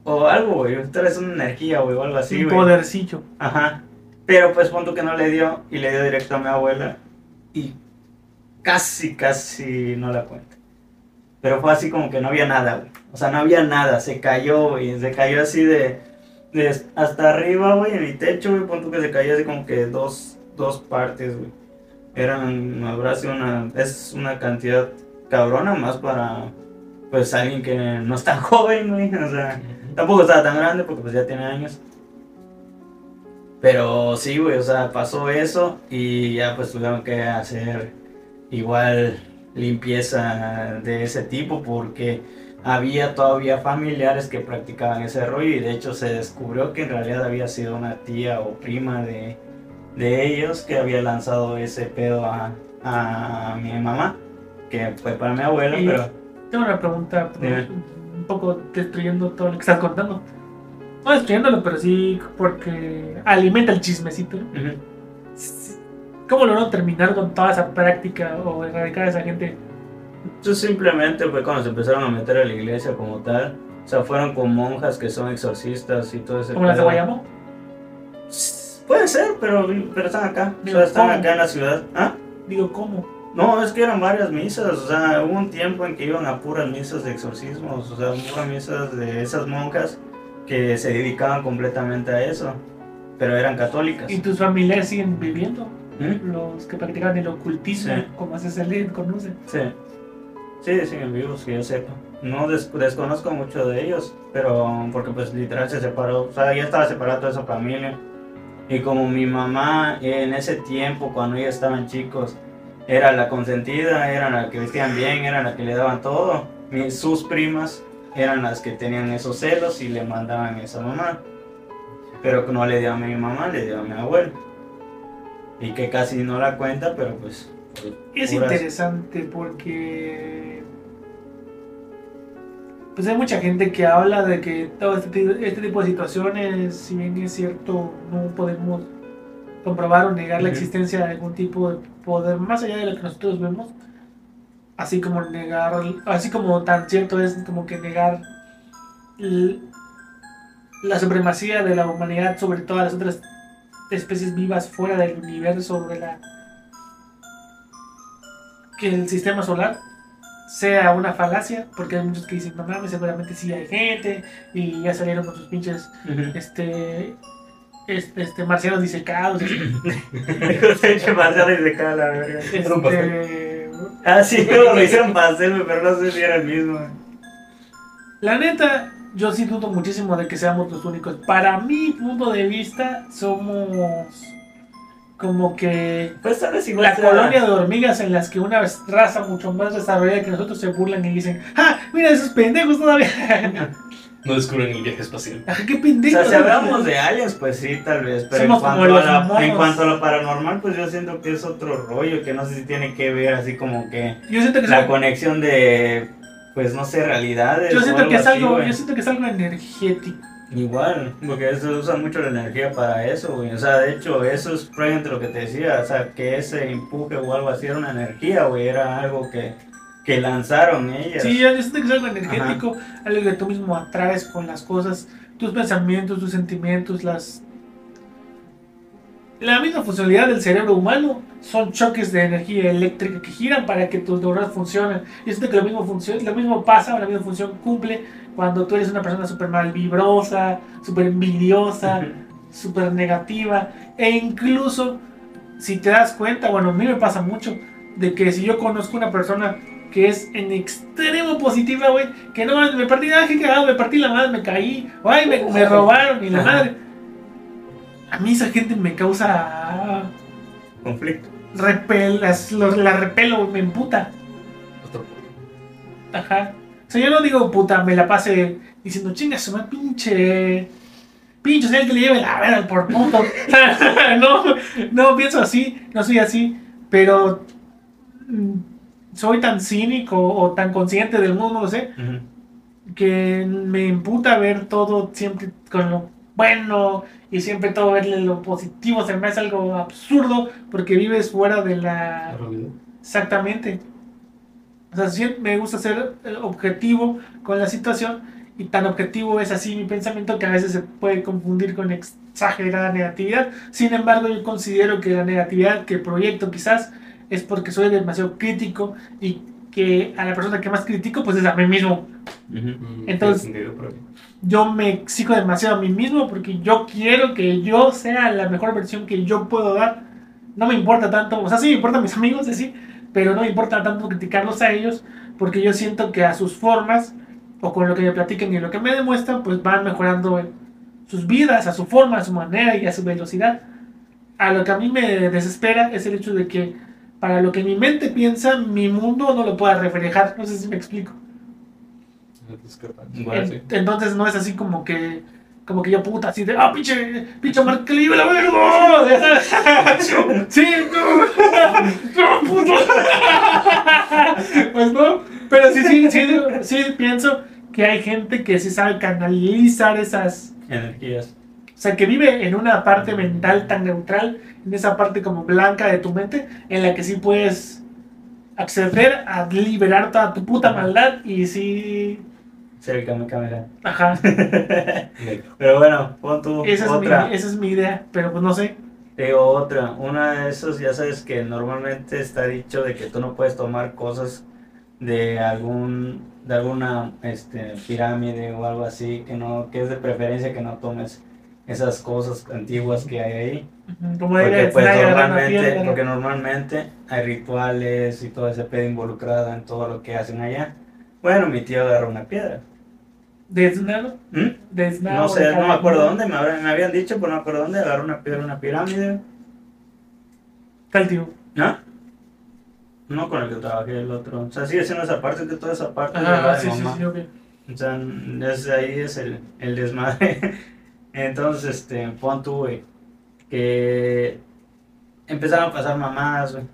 o algo güey tal vez una energía güey o algo así un güey. podercillo. ajá. Pero pues punto que no le dio y le dio directo a mi abuela y casi casi no la cuenta. Pero fue así como que no había nada güey. O sea no había nada. Se cayó güey. Se cayó así de, de hasta arriba güey en mi techo güey. Punto que se cayó así como que dos dos partes güey. Eran habrá sido una es una cantidad cabrona más para pues alguien que no es tan *laughs* joven güey. O sea tampoco estaba tan grande porque pues ya tiene años pero sí güey o sea pasó eso y ya pues tuvieron que hacer igual limpieza de ese tipo porque había todavía familiares que practicaban ese rollo y de hecho se descubrió que en realidad había sido una tía o prima de, de ellos que había lanzado ese pedo a, a mi mamá, que fue para mi abuela, Y- pero Tengo una pregunta, Dime. Un poco destruyendo todo lo que estás contando. No destruyéndolo, pero sí porque alimenta el chismecito. ¿Cómo lograron terminar con toda esa práctica o erradicar a esa gente? Entonces simplemente fue cuando se empezaron a meter a la iglesia como tal. O sea, fueron con monjas que son exorcistas y todo ese ¿Cómo las de. Guayamo? Puede ser, pero, pero están acá. O sea, están ¿cómo? acá en la ciudad. ¿Ah? Digo, ¿cómo? No, es que eran varias misas. O sea, hubo un tiempo en que iban a puras misas de exorcismos. O sea, puras misas de esas monjas que se dedicaban completamente a eso. Pero eran católicas. ¿Y tus familiares siguen viviendo? ¿Mm? Los que practican el ocultismo, Sí. como se se le conoce. Sí. Sí, siguen vivos, que yo sepa. No des- desconozco mucho de ellos, pero porque pues literal se separó, o sea, ya estaba separada toda esa familia. Y como mi mamá en ese tiempo, cuando ellos estaban chicos, era la consentida, era la que vestían bien, era la que le daban todo, sus primas eran las que tenían esos celos y le mandaban a mamá. Pero que no le dio a mi mamá, le dio a mi abuelo. Y que casi no la cuenta, pero pues... Es puras- interesante porque pues hay mucha gente que habla de que todo este, este tipo de situaciones, si bien es cierto, no podemos comprobar o negar la existencia de algún tipo de poder más allá de lo que nosotros vemos, así como negar, así como tan cierto es como que negar la supremacía de la humanidad sobre todas las otras especies vivas fuera del universo, de la que el sistema solar sea una falacia, porque hay muchos que dicen, no mames, seguramente sí hay gente, y ya salieron con sus pinches, este, este, este marcianos disecados, este, *laughs* se cae la verga. pastel. este, Ah, sí, luego *laughs* lo hicieron pastel, pero no sé si era el mismo. la neta, yo sí dudo muchísimo de que seamos los únicos. Para mi punto de vista, somos como que Pues la sea- colonia de hormigas en las que una raza mucho más desarrollada que nosotros se burlan y dicen, ¡ah! Mira esos pendejos todavía. *laughs* *laughs* No descubren el viaje espacial. Ah, ¡Qué O pendejos! sea, si hablamos de aliens, pues sí, tal vez. Pero en Somos como cuanto, a los la- en cuanto a lo paranormal, pues yo siento que es otro rollo, que no sé si tiene que ver así como que Yo siento que, la conexión de, pues no sé, realidades. yo o siento que es así, algo, yo siento que es algo energético. Igual, porque se usa mucho la energía para eso, güey. O sea, de hecho, eso es prácticamente lo que te decía. O sea, que ese empuje o algo así era una energía, güey. Era algo que, que lanzaron ellas. Sí, es algo energético, algo que tú mismo atraes con las cosas, tus pensamientos, tus sentimientos, las... La misma funcionalidad del cerebro humano son choques de energía eléctrica que giran para que tus neuronas funcionen. Yo siento que lo mismo, funciona, lo mismo pasa, la misma función cumple cuando tú eres una persona súper mal vibrosa, súper envidiosa, *laughs* Ujú. súper negativa e incluso si te das cuenta, bueno, a mí me pasa mucho, de que si yo conozco una persona que es en extremo positiva, güey, que no, me partí, ah, qué cagado, me partí la madre, me caí, ay, me, me robaron y la Ajá. madre. A mí esa gente me causa Conflicto. repel, las- los- la repelo, me emputa. Otro. Ajá. O sea, yo no digo puta, me la pase diciendo chinga su madre, pinche. Pinche, sea el que le lleve la verga por puto. *laughs* no, no pienso así, no soy así. Pero mm, soy tan cínico o tan consciente del mundo, no lo sé, Ujú. que me imputa ver todo siempre con lo bueno y siempre todo verle lo positivo. Se me hace algo absurdo porque vives fuera de la. Exactamente. O sea, sí me gusta ser eh, objetivo con la situación y tan objetivo es así mi pensamiento que a veces se puede confundir con exagerada negatividad. Sin embargo, yo considero que la negatividad que proyecto quizás es porque soy demasiado crítico y que a la persona que más critico pues es a mí mismo. Entonces- Yo me exijo demasiado a mí mismo porque yo quiero que yo sea la mejor versión que yo puedo dar. No me importa tanto, o sea, sí me importan mis amigos, sí, pero no me importa tanto criticarlos a ellos porque yo siento que a sus formas o con lo que me platican y lo que me demuestran, pues van mejorando en sus vidas, a su forma, a su manera y a su velocidad. A lo que a mí me desespera es el hecho de que para lo que mi mente piensa, mi mundo no lo pueda reflejar. No sé si me explico. Sí. Entonces no es así como que como que yo puta así de ah pinche pinche marcalibre la verga *laughs* sí no, no, puto pues no pero sí sí sí sí pienso que hay gente que sí sabe canalizar esas Energías. O sea que vive en una parte mental tan neutral en esa parte como blanca de tu mente en la que sí puedes acceder a liberar toda tu puta maldad y sí Ser el Kame Kameha. ajá *laughs* Pero bueno, pon tú Esa es, mi, otra. esa es mi idea, pero pues no sé. Digo otra. Una de esos, ya sabes que normalmente está dicho de que tú no puedes tomar cosas de algún de alguna este, pirámide o algo así, que no que es de preferencia que no tomes esas cosas antiguas que hay ahí. Como Porque, pues, normalmente, porque normalmente hay rituales y todo ese pedo involucrado en todo lo que hacen allá. Bueno, mi tío agarró una piedra. Desnado, ¿Mm? desnado. No sé, no me acuerdo dónde, me, habrán- me habían dicho, pero no me acuerdo dónde, agarró una piedra, una pirámide. Tal tío. ¿No? No con el que trabajé el otro. O sea, sigue siendo esa parte, que toda esa parte de sí, sí, sí, ok. O sea, desde ahí es el, el desmadre. *laughs* Entonces, este, pon güey, que empezaron a pasar mamadas, güey.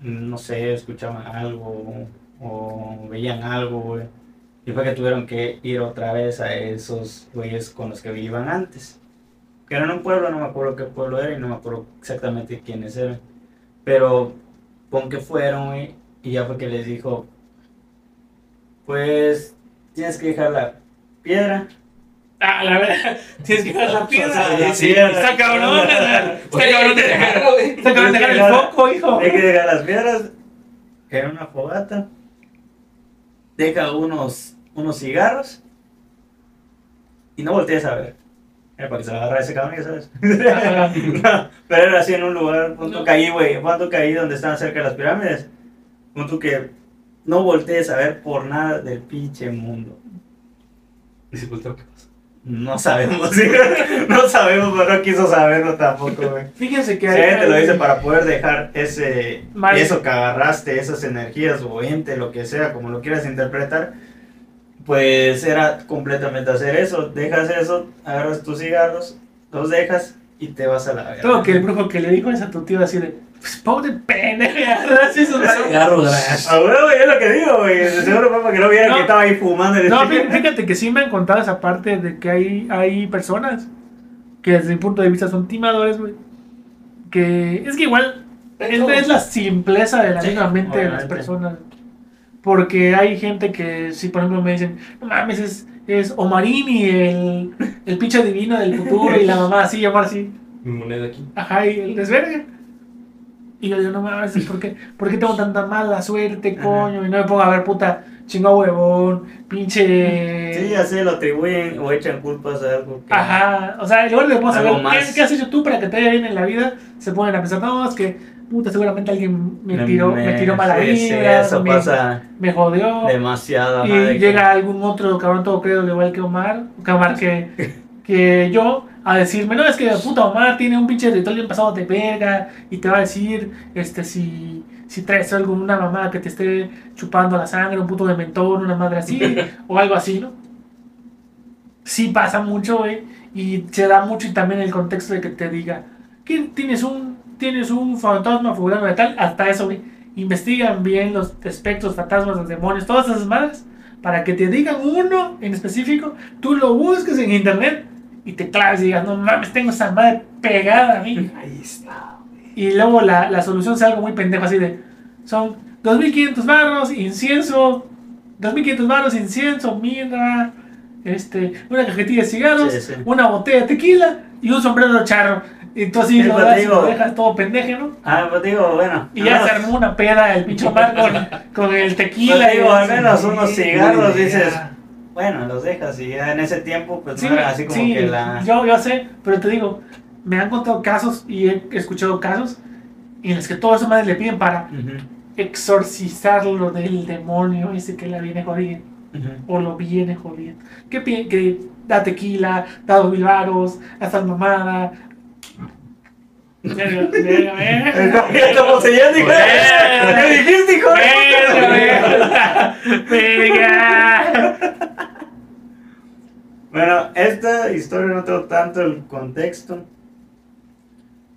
No sé, escuchaban algo o veían algo, güey. Y fue que tuvieron que ir otra vez a esos güeyes con los que vivían antes. Que eran un pueblo, no me acuerdo qué pueblo era y no me acuerdo exactamente quiénes eran. Pero con que fueron, güey, y ya fue que les dijo, pues tienes que dejar la piedra. Ah, la verdad. *laughs* Tienes que dejar la piedra. Sí, sí, Está cabrón. Está cabrón de dejar. Está cabrón de dejar el foco, hijo. Hay que dejar las piedras en una fogata. Deja unos, unos cigarros. Y no voltees a ver. Era para que se agarra ese cabrón, ya sabes. *laughs* No, pero era así en un lugar, punto No. caí, güey. Punto caí donde estaban cerca de las pirámides. Punto que no voltees a ver por nada del pinche mundo. Y si volteo, ¿qué pasa? No sabemos, *laughs* ¿sí? no sabemos, pero no quiso saberlo tampoco, güey. Fíjense que Si alguien te lo hay- dice para poder dejar ese Mal. eso que agarraste, esas energías o ente, lo que sea, como lo quieras interpretar, pues era completamente hacer eso. Dejas eso, agarras tus cigarros, los dejas y te vas a la verga. Todo que el brujo que le dijo eso a tu tío así de, pues pobre pendejo, *laughs* agarras esos cigarros. A huevo, es lo que digo, güey. Seguro fue para que no vieran No. que estaba ahí fumando. en el No, fíjate que sí me han contado esa parte de que hay, hay personas que desde mi punto de vista son timadores, güey. Que es que igual es, es la simpleza de la Sí, misma mente de las personas. Porque hay gente que, si por ejemplo me dicen, no mames, es, es Omarini, el, el pinche divino del futuro, y la mamá así, llamar así, Mi moneda aquí. ajá, y el desvergue. Y yo digo, no mames, ¿por qué, ¿por qué tengo tanta mala suerte, coño? Y no me pongo a ver, puta, chingado huevón, pinche... Sí, ya sé, lo atribuyen o echan culpas a algo que... Ajá, o sea, en lugar de vamos a Algo ver más. ¿qué, qué has hecho tú para que te vaya bien en la vida, se ponen a pensar, no, es que, puta, seguramente alguien me tiró, me, tiró mala sí, sí, vibra, eso me, pasa me jodió, demasiado. y que- llega algún otro cabrón todo credo igual que Omar, que Omar que, *laughs* que yo, a decirme, no, es que puta Omar tiene un pinche ritual bien pasado de verga, y te va a decir, este, si... Si traes algo, una mamá que te esté chupando la sangre, un puto de mentón, una madre así, *laughs* o algo así, ¿no? sí pasa mucho, güey, y se da mucho y también el contexto de que te diga que tienes un tienes un fantasma fulano de tal, hasta eso, güey. Investigan bien los espectros, fantasmas, los demonios, todas esas madres, para que te digan uno en específico, tú lo busques en internet y te claves y digas, no mames, tengo esa madre pegada a mí. Ahí está. Y luego la, la solución sea algo muy pendejo, así de, son 2.500 barros, incienso, 2.500 barros, incienso, mirra, este, una cajetilla de cigarros, Sí, sí. una botella de tequila y un sombrero charro. Y tú así Sí, lo pues, das y lo dejas todo pendeje, ¿no? Ah, pues digo, bueno. Y ya al se armó una peda el pincho Omar con, *laughs* con el tequila. Pues y digo, al así. menos unos cigarros, dices, bueno, los dejas y ya en ese tiempo, pues Sí, no era así como sí, que la... yo, yo sé, pero te digo, me han contado casos y he escuchado casos en los que todo eso madre le piden para Ujú, exorcizarlo del demonio ese que la viene jodiendo ujú. o lo viene jodiendo. Que, que da tequila, da dos mil varos, hasta mamada. Estamos sellando, hijo. ¿Qué dijiste, hijo? Verga. Bueno, esta historia no tengo tanto el contexto,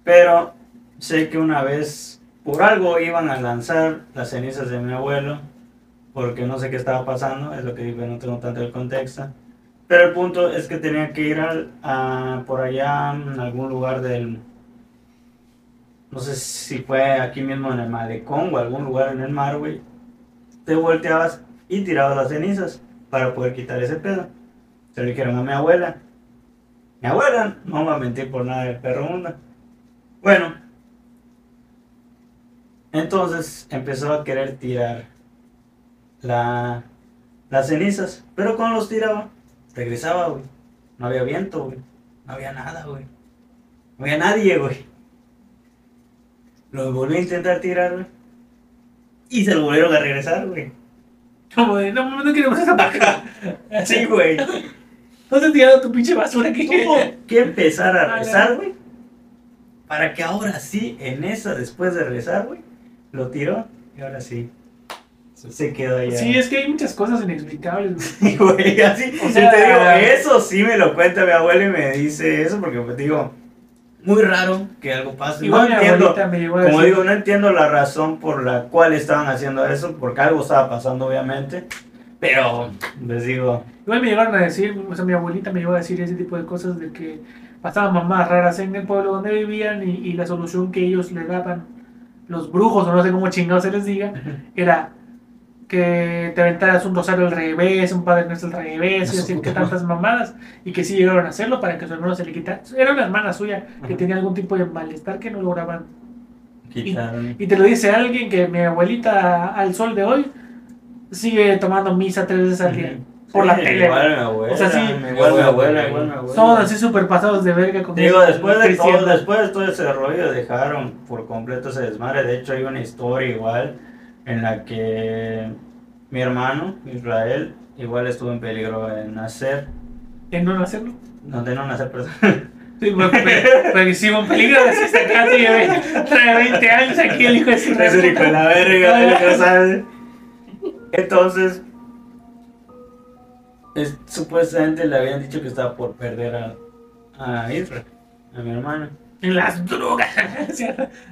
pero sé que una vez por algo iban a lanzar las cenizas de mi abuelo, porque no sé qué estaba pasando, es lo que digo, no tengo tanto el contexto. Pero el punto es que tenía que ir al- a, por allá en algún lugar del... No sé si fue aquí mismo en el malecón o algún lugar en el mar, güey. Te volteabas y tirabas las cenizas para poder quitar ese pedo. Se lo dijeron a mi abuela. Mi abuela no va a mentir por nada del perro mundo. Bueno, entonces empezó a querer tirar la, las cenizas, pero cuando los tiraba, regresaba, güey. No había viento, güey. No había nada, güey. No había nadie, güey. Lo volví a intentar tirar, güey. Y se lo volvieron a regresar, güey. Como de, no, no queremos esa paja. *laughs* Sí, güey. No te has tirado tu pinche basura aquí. Tuvo que empezar a *laughs* rezar, güey. Para que ahora sí, en esa, después de rezar, güey, lo tiró. Y ahora sí, se quedó allá. Sí, es que hay muchas cosas inexplicables. güey. *laughs* Sí, güey, así. O sea- te digo, eso sí me lo cuenta mi abuela y me dice eso porque, pues, digo, muy raro que algo pase. Igual no mi entiendo. abuelita me llegó a Como decir- digo, no entiendo la razón por la cual estaban haciendo eso, porque algo estaba pasando, obviamente. Pero, les digo, Igual me llegaron a decir, o sea, mi abuelita me llegó a decir ese tipo de cosas de que pasaban mamás raras en el pueblo donde vivían y, y la solución que ellos le daban, los brujos, o no sé cómo chingados se les diga, *laughs* era que te aventaras un rosario al revés, un padre nuestro al revés, y así que tantas mamadas, y que sí llegaron a hacerlo para que su hermano se le quitara. Era una hermana suya que Ajá. tenía algún tipo de malestar que no lograban. quitaron. Y te lo dice alguien que mi abuelita al sol de hoy sigue tomando misa tres veces al día. Por la Sí, tele. Igual mi abuela, O sea, sí. igual mi abuela, igual mi abuela. Son así súper pasados de verga con Digo, eso, después de, todo, después de todo ese rollo dejaron por completo ese desmadre. De hecho, hay una historia igual en la que mi hermano, Israel, igual estuvo en peligro de nacer. En no hacerlo. No, de no nacer, perdón. *laughs* Sí, sí, un peligro de esta acá, ve, trae 20 años aquí el hijo de su Es el hijo de la verga, el que no sabe. Entonces, es- supuestamente le habían dicho que estaba por perder a, a Israel, a mi hermano. En las drogas.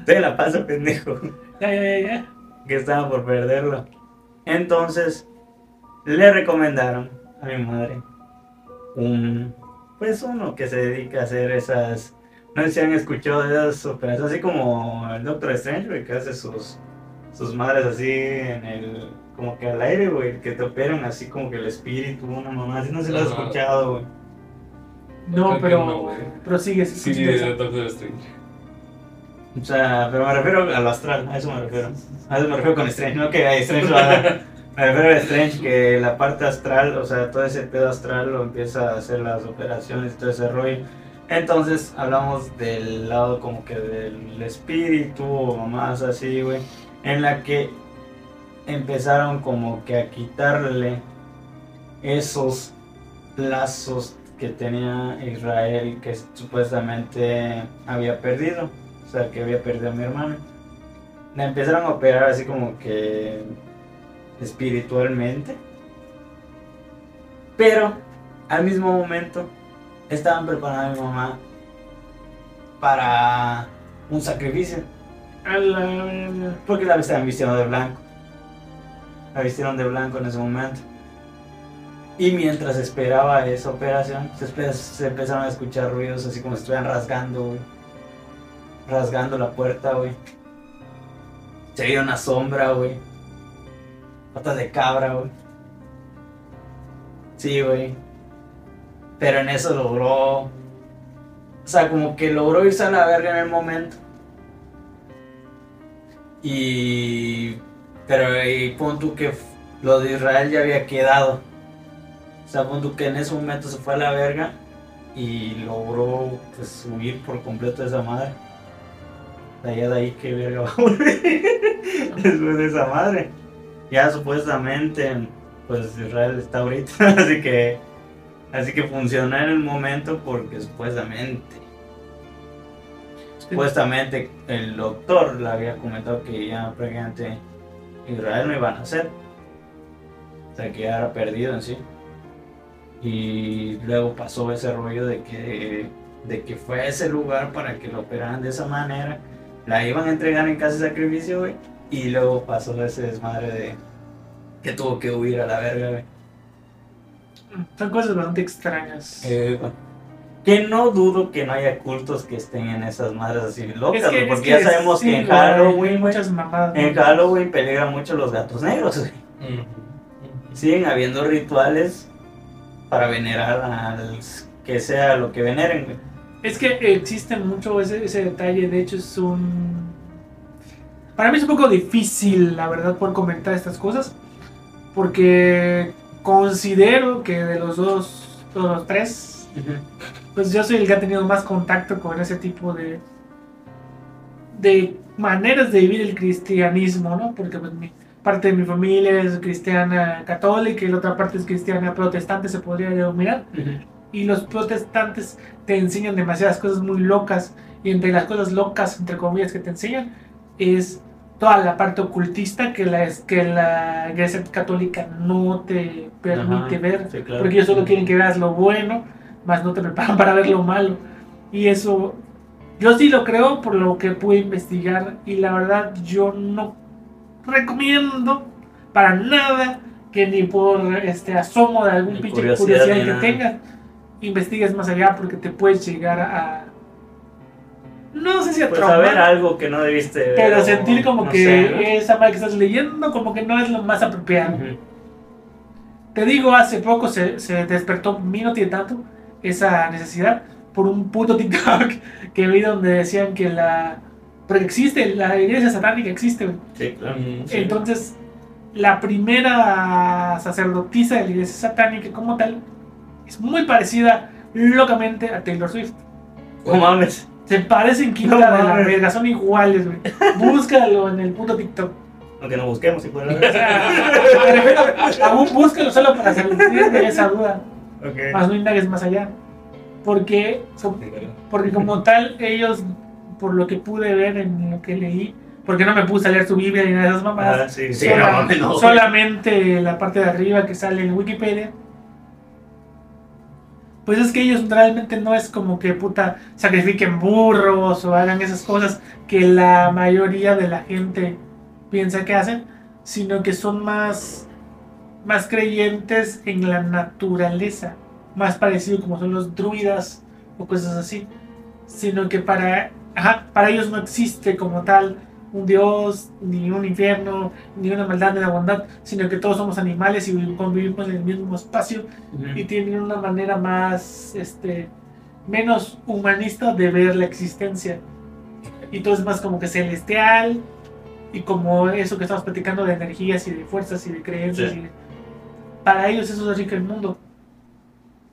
Te la pasa, pendejo. ya, ya, ya. que estaba por perderlo. Entonces, le recomendaron a mi madre un, pues uno que se dedica a hacer esas, no sé si han escuchado de esas operaciones, así como el Doctor Strange, que hace sus, sus madres así en el, como que al aire, güey, que te operan así como que el espíritu, una mamá, así no se lo has Ajá. escuchado, güey. No, pero, no, pero sigue. Sí, de Doctor Strange. O sea, pero me refiero a lo astral, a eso me refiero. A eso me refiero con Strange, no que *laughs* a Strange lo haga. al ver Strange que la parte astral, o sea, todo ese pedo astral lo empieza a hacer las operaciones y todo ese rollo. Entonces hablamos del lado como que del espíritu o más así, güey, en la que empezaron como que a quitarle esos lazos que tenía Israel que supuestamente había perdido, sea, que había perdido a mi hermano. La empezaron a operar así como que espiritualmente, pero al mismo momento estaban preparando a mi mamá para un sacrificio, porque la estaban vistiendo de blanco. La vistieron de blanco en ese momento. Y mientras esperaba esa operación, se, empezaron a escuchar ruidos así como si estuvieran rasgando. Rasgando la puerta, güey. Se veía una sombra, güey. Patas de cabra, güey. Sí, güey. Pero en eso logró. O sea, como que logró irse a la verga en el momento. Y. Pero y pon que lo de Israel ya había quedado. O sea, pon tú que en ese momento se fue a la verga y logró pues huir por completo de esa madre. De allá de ahí que verga va a volver *laughs* después de esa madre. Ya supuestamente pues Israel está ahorita, *laughs* así que así que funcionó en el momento porque supuestamente supuestamente el doctor le había comentado que ya prácticamente Israel no iba a nacer. O sea, que ya era perdido en sí. Y luego pasó ese rollo de que, de que fue a ese lugar para que lo operaran de esa manera. La iban a entregar en casa de sacrificio, güey. Y luego pasó ese desmadre de que tuvo que huir a la verga, güey. Son cosas bastante extrañas. Eh, que no dudo que no haya cultos que estén en esas madres así locas, Es que- güey, es porque que ya sabemos sí, que en Halloween, hay güey, muchas mamadas. en. Halloween peligran mucho los gatos negros, güey. Siguen habiendo rituales para venerar al que sea lo que veneren, güey. Es que existe mucho ese, ese detalle, de hecho es un... Para mí es un poco difícil, la verdad, poder comentar estas cosas, porque considero que de los dos, de los tres, pues yo soy el que ha tenido más contacto con ese tipo de, de maneras de vivir el cristianismo, ¿no? Porque pues, mi, parte de mi familia es cristiana católica y la otra parte es cristiana protestante, se podría denominar y los protestantes te enseñan demasiadas cosas muy locas y entre las cosas locas entre comillas que te enseñan es toda la parte ocultista que la que la iglesia católica no te permite Ajá, ver sí, claro. porque ellos solo quieren que veas lo bueno más no te preparan *laughs* para ver lo malo. Y eso yo sí lo creo por lo que pude investigar y la verdad yo no recomiendo para nada que ni por este asomo de algún pinche curiosidad curiosidad, que tengas investigues más allá porque te puedes llegar a no sé si a Pues traumar, saber algo que no debiste ver, pero o sentir como no que sé, ¿no? esa madre que estás leyendo como que no es lo más apropiado te digo, hace poco se, se despertó, mí no tiene tanto, esa necesidad por un puto TikTok *laughs* que vi donde decían que la... Porque existe, la iglesia satánica existe, güey. Sí, claro. Sí. Entonces, la primera sacerdotisa de la iglesia satánica como tal es muy parecida locamente a Taylor Swift. No mames. Se parecen quinta No de la verga, son iguales, güey. Búscalo en el puto TikTok. Aunque no busquemos, si puede O sea, me refiero, aún búscalo solo para salir de esa duda. Ok. más no indagues más allá. Porque, porque como tal, ellos, por lo que pude ver en lo que leí, porque no me puse a leer su Biblia ni nada de esas Ah, mamadas, sí, sí, sola- no no. solamente la parte de arriba que sale en Wikipedia. Pues es que ellos realmente no es como que puta sacrifiquen burros o hagan esas cosas que la mayoría de la gente piensa que hacen, sino que son más, más creyentes en la naturaleza, más parecido como son los druidas o cosas así, sino que para, para ellos no existe como tal un dios, ni un infierno, ni una maldad ni una bondad, sino que todos somos animales y convivimos en el mismo espacio y tienen una manera más, este, menos humanista de ver la existencia. Y todo es más como que celestial y como eso que estamos platicando de energías y de fuerzas y de creencias. Sí. y de- para ellos eso es rico el mundo.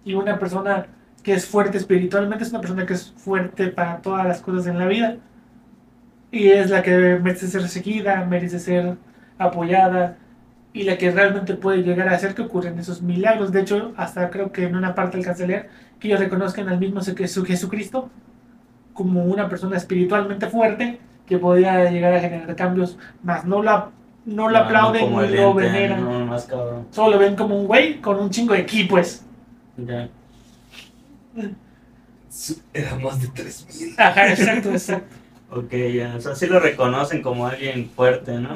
Y una persona que es fuerte espiritualmente es una persona que es fuerte para todas las cosas en la vida. Y es la que merece ser seguida, merece ser apoyada y la que realmente puede llegar a hacer que ocurren esos milagros. De hecho, hasta creo que en una parte alcanza a leer que ellos reconozcan al mismo Jesu- Jesucristo como una persona espiritualmente fuerte que podía llegar a generar cambios, más no la no lo No, aplauden como ni lo veneran. No, más cabrón. Solo lo ven como un güey con un chingo de ki, pues. Ya. Era más de 3000. Ajá, exacto, exacto. Ok, ya. O sea, sí lo reconocen como alguien fuerte, ¿no?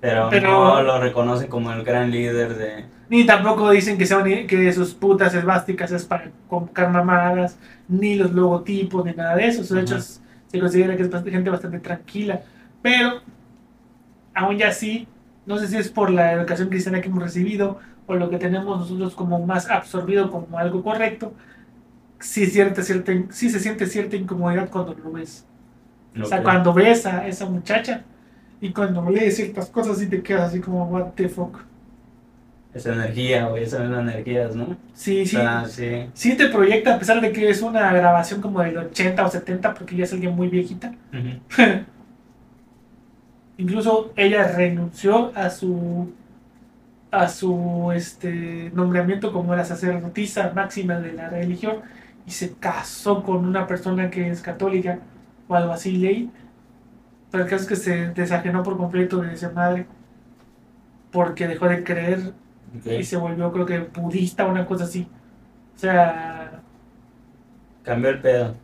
Pero, Pero- no lo reconocen como el gran líder de... Ni tampoco dicen que, sean, que sus putas esvásticas es para convocar mamadas, ni los logotipos, ni nada de eso. De hecho, es- se considera que es bastante- gente bastante tranquila. Pero, aún ya sí, no sé si es por la educación cristiana que hemos recibido o lo que tenemos nosotros como más absorbido como algo correcto, sí, cierta, cierta, sí se siente cierta incomodidad cuando lo ves. O sea, cuando ves a esa muchacha y cuando lees ciertas cosas y te quedas así como, what the fuck. Esa energía, güey, esas energías, ¿no? Sí, sí. O sea, sí. Sí te proyecta, a pesar de que es una grabación como del 80 o 70, porque ya es alguien muy viejita. *laughs* Incluso ella renunció a su a su este nombramiento como la sacerdotisa máxima de la religión y se casó con una persona que es católica o algo así leí. Pero el caso es que se desajenó por completo de esa madre porque dejó de creer y se volvió creo que budista o una cosa así. O sea, Cambió el pedo.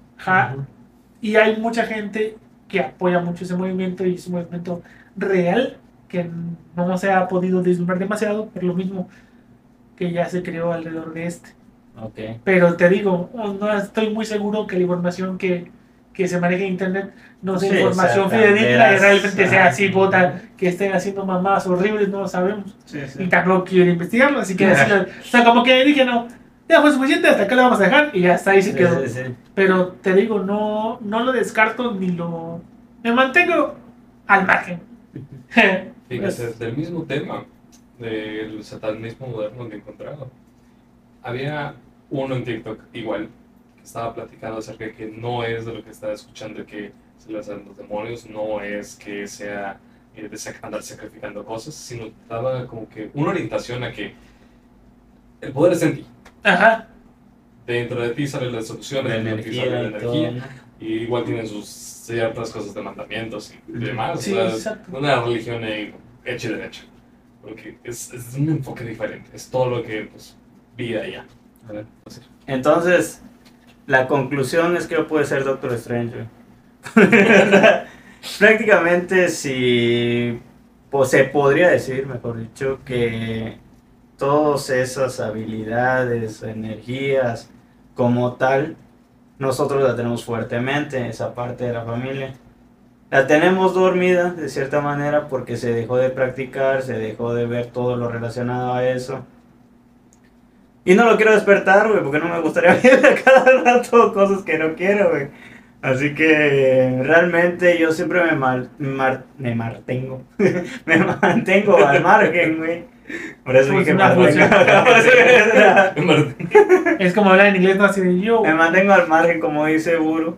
Y hay mucha gente que apoya mucho ese movimiento y es un movimiento real que no se ha podido deslumbrar demasiado por lo mismo que ya se creó alrededor de este. Ok. Pero te digo, no estoy muy seguro que la información que, que se maneja en internet no sea Sí, información o sea, fidedigna y realmente sea así, puta, que estén haciendo mamadas horribles, no lo sabemos. Sí, Y tampoco quiero investigarlo, así que así o sea, como que dije, no, ya fue suficiente, hasta acá lo vamos a dejar y ya está ahí se Sí, quedó. sí, sí. Pero te digo, no, no lo descarto ni lo... Me mantengo al margen. *laughs* *laughs* Fíjate, del mismo tema, del satanismo moderno que he encontrado. Había uno en TikTok igual que estaba platicando acerca de que no es de lo que estaba escuchando que se les hacen los demonios, no es que sea eh, de sac- andar sacrificando cosas, sino daba como que una orientación a que el poder está en ti. Ajá. Dentro de ti sale la solución, La dentro de ti sale la energía y igual tienen sus ciertas cosas de mandamientos y demás. Sí, o sea, una religión hecha y derecha. Porque es, es un enfoque diferente. Es todo lo que pues, vida ya. A ver, así. Entonces, la conclusión es que no puede ser Doctor Strange. *laughs* Prácticamente, si pues, se podría decir, mejor dicho, que todas esas habilidades, energías, como tal, nosotros la tenemos fuertemente, esa parte de la familia. La tenemos dormida, de cierta manera, porque se dejó de practicar, se dejó de ver todo lo relacionado a eso. Y no lo quiero despertar, güey, porque no me gustaría *laughs* ver a cada rato cosas que no quiero, güey. Así que realmente yo siempre me, mal, mar- me mantengo. *laughs* me mantengo al margen, güey. Por eso dije una. *laughs* Es como hablar en inglés, no así de yo. me mantengo al margen, como dice Buru,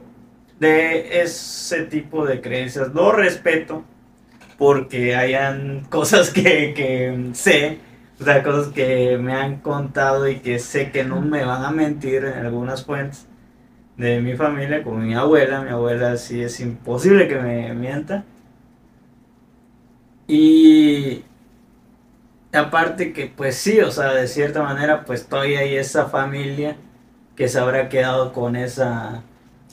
de ese tipo de creencias. Lo respeto porque hayan cosas que, que sé, o sea, cosas que me han contado y que sé que no me van a mentir en algunas fuentes de mi familia, como mi abuela. Mi abuela sí es imposible que me mienta. Y aparte que pues sí, o sea, de cierta manera pues todavía hay esa familia que se habrá quedado con esa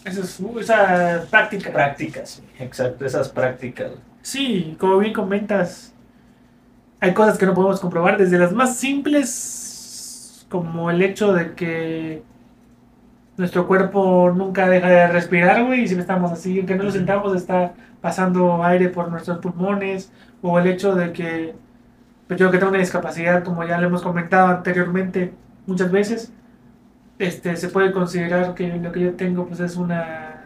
Esa es esa práctica. prácticas, exacto, esas prácticas. Sí, como bien comentas, hay cosas que no podemos comprobar, desde las más simples, como el hecho de que nuestro cuerpo nunca deja de respirar, güey, y siempre estamos así, aunque no lo sentamos, está pasando aire por nuestros pulmones, o el hecho de que pues yo que tengo una discapacidad, como ya lo hemos comentado anteriormente muchas veces, este, se puede considerar que lo que yo tengo pues es una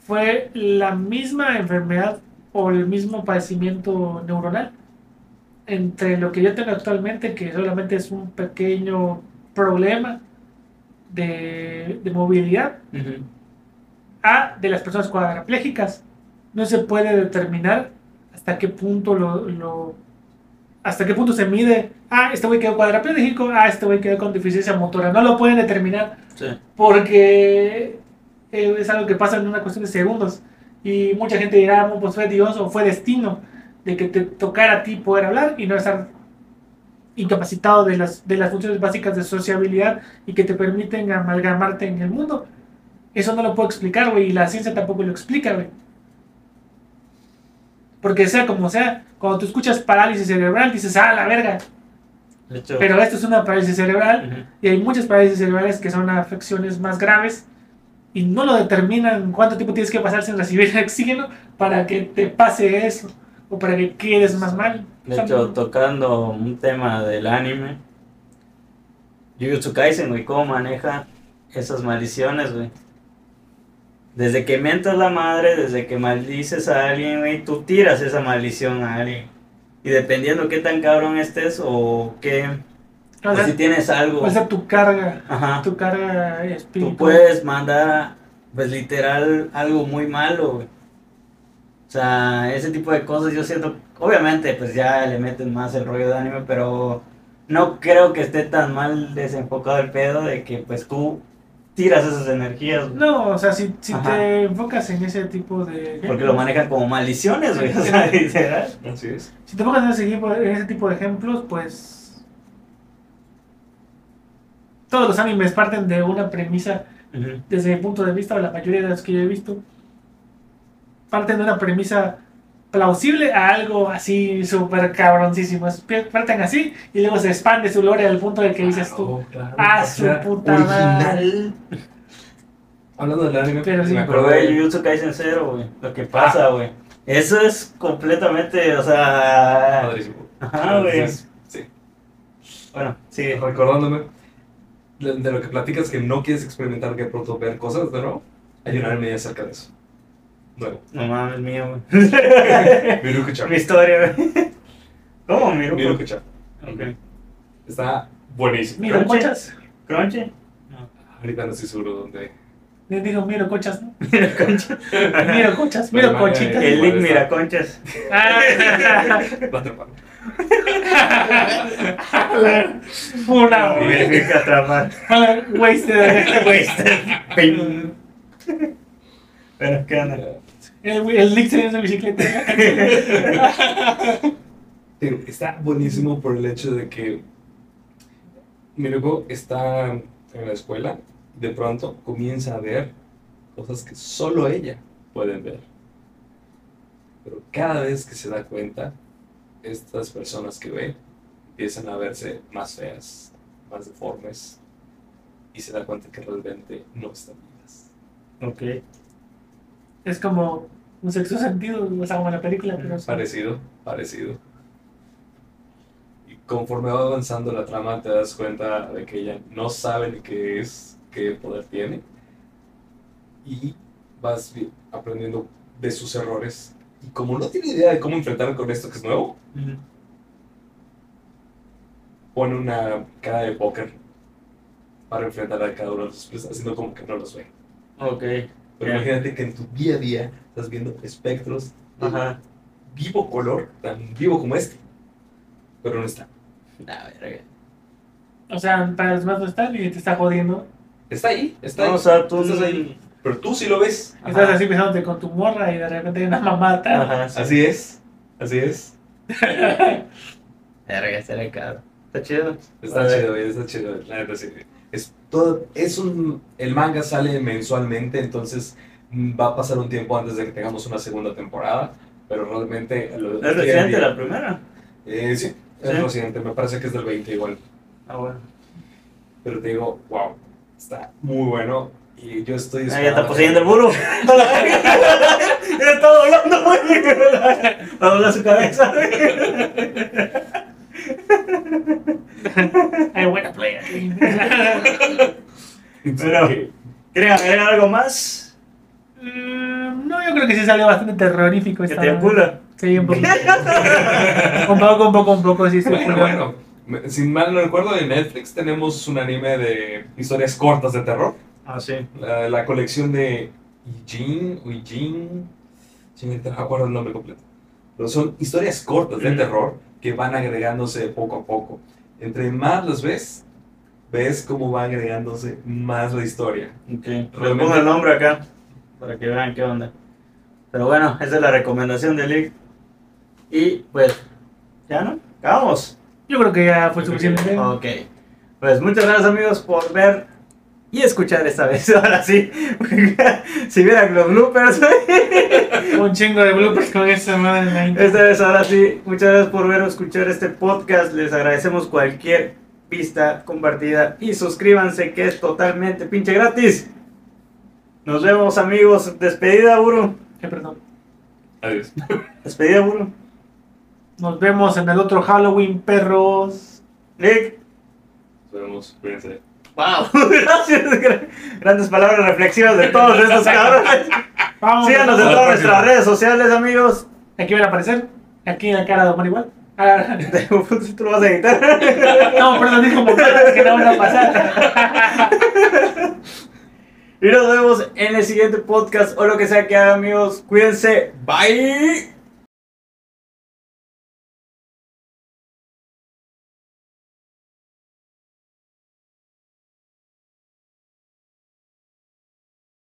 fue la misma enfermedad o el mismo padecimiento neuronal entre lo que yo tengo actualmente, que solamente es un pequeño problema de, de movilidad, Ujú. a de las personas cuadraplégicas. No se puede determinar hasta qué punto lo, lo- hasta qué punto se mide, ah, este güey quedó cuadraplégico, ah, este güey quedó con deficiencia motora. No lo pueden determinar Sí. porque eh, es algo que pasa en una cuestión de segundos. Y mucha gente dirá, "No, pues fue Dios o fue destino de que te tocara a ti poder hablar y no estar incapacitado de las, de las funciones básicas de sociabilidad y que te permiten amalgamarte en el mundo. Eso no lo puedo explicar, güey, y la ciencia tampoco lo explica, güey. Porque sea como sea, cuando tú escuchas parálisis cerebral, dices, ah, la verga. Pero esto es una parálisis cerebral y hay muchas parálisis cerebrales que son afecciones más graves y no lo determinan cuánto tiempo tienes que pasar sin recibir *laughs* oxígeno para que te pase eso o para que quedes más mal. De hecho, tocando un tema del anime, Jujutsu Kaisen, güey, cómo maneja esas maldiciones, güey. Desde que mientas la madre, desde que maldices a alguien, güey, tú tiras esa maldición a alguien. Y dependiendo qué tan cabrón estés o qué, o o sea, si tienes algo, puede ser tu carga, ajá, tu carga tú espiritual. puedes mandar, pues literal, algo muy malo, güey. O sea, ese tipo de cosas yo siento, obviamente, pues ya le meten más el rollo de anime, pero no creo que esté tan mal desenfocado el pedo de que pues tú tiras esas energías, güey. No, o sea, si, si te enfocas en ese tipo de... Porque lo manejan como maldiciones, güey. O sea, *laughs* literal. Así es. Si te enfocas en ese, tipo, en ese tipo de ejemplos, pues... Todos los animes parten de una premisa desde mi punto de vista, o la mayoría de los que yo he visto, parten de una premisa plausible a algo así súper cabroncísimo. Parten así y luego se expande su lore al punto de que dices tú, Claro, claro. ah, su sea, puta madre. *laughs* Hablando del anime, Pero sí. me acordé güey, Jujutsu Kaisen Zero, güey. Lo que pasa, güey. Eso es completamente, o sea... Padrísimo. Ajá, güey. Sí. Bueno, sigue. Recordándome de, lo que platicas que no quieres experimentar que pronto ver cosas nuevo, hay un anime acerca de eso. No mames, mío, güey. *laughs* Mi historia, güey. ¿Cómo, Miruko? Miruko-chan. Ok. Está buenísimo. Miro Crunchy. cochas. ¿Crunchy? Ahorita no estoy seguro dónde. Le digo, miro cochas, ¿no? Mira. *laughs* Miro cochas, miro Vale, cochitas. vale. El Link Igual está. Miraconchas. Ah. *laughs* Va a. *laughs* Una wasted. *laughs* Wasted. Pero, ¿qué onda? El, el Nick se en su bicicleta. *laughs* Está buenísimo por el hecho de que Miruko está en la escuela y de pronto comienza a ver cosas que solo ella puede ver. Pero cada vez que se da cuenta, estas personas que ve empiezan a verse más feas, más deformes y se da cuenta que realmente no están vivas. Ok. Es como un sexto sentido, o sea, como en la película, pero. Parecido, parecido. Y conforme va avanzando la trama te das cuenta de que ella no sabe ni qué es, qué poder tiene. Y vas aprendiendo de sus errores. Y como no tiene idea de cómo enfrentar con esto que es nuevo, pone una cara de póker para enfrentar a cada uno de sus personajes, haciendo como que no los ve. Ok. Pero imagínate que en tu día a día estás viendo espectros de Ajá. vivo color, tan vivo como este, pero no está. La verga. O sea, para los demás no están y te está jodiendo. Está ahí, está No, ahí. o sea, tú estás ahí. Pero tú sí lo ves. Ajá. Estás así besándote con tu morra y de repente hay una mamata. Ajá, sí. Así es, así es. *laughs* Verga, será caro. Está chido. Está chido, güey, está chido. La neta, sí. Es, todo, es un, el manga sale mensualmente, entonces mm, va a pasar un tiempo antes de que tengamos una segunda temporada. Pero realmente. lo- ¿Es reciente la primera? Eh, sí, es ¿Sí? reciente. Me parece que es del 20 igual. Ah, bueno. Pero te digo, wow, está muy bueno. Y yo estoy. Ah, ya está poseyendo el ya *laughs* está volando, güey. Va a doblar su cabeza. Hay buena play aquí. *laughs* Pero- ¿Quieren agregar algo más? Mm, yo creo que sí salió bastante terrorífico. Que esta te apura. Sí, un poquito. *laughs* un poco, un poco, un poco, sí, sí. Bueno, bueno. me- Sin mal no recuerdo, en Netflix tenemos un anime de historias cortas de terror. Ah, sí. La, la colección de sí, ahorita no me acuerdo el nombre completo. Pero son historias cortas de Mm. terror que van agregándose poco a poco. Entre más los ves, ves cómo va agregándose más la historia. Ok. Les Realmente- pongo el nombre acá para que vean qué onda. Pero bueno, esa es la recomendación de Lick. Y pues, ya no, acabamos. Yo creo que ya fue suficiente. Ok. Pues muchas gracias amigos por ver y escuchar esta vez. *laughs* Ahora sí. si vieran los bloopers. Un chingo de bloopers con esa madre en la intro. Esta vez ahora sí. Muchas gracias por ver o escuchar este podcast. Les agradecemos cualquier vista compartida. Y suscríbanse que es totalmente pinche gratis. Nos vemos amigos. Despedida, Buru. Eh, perdón. Adiós. *laughs* Despedida, Buru. Nos vemos en el otro Halloween, perros. Nick. Nos vemos. Cuídense. Wow. *laughs* Gracias. Grandes palabras reflexivas de todos estos cabrones. Vamos. Síganos en todas próxima. nuestras redes sociales, amigos. Aquí van a aparecer. Aquí en la cara de Omar igual. Ah, *laughs* Tú lo vas a editar. *laughs* no, perdón, dijo como caras que no van a pasar. Y nos vemos en el siguiente podcast o lo que sea que hagan, amigos. Cuídense. Bye.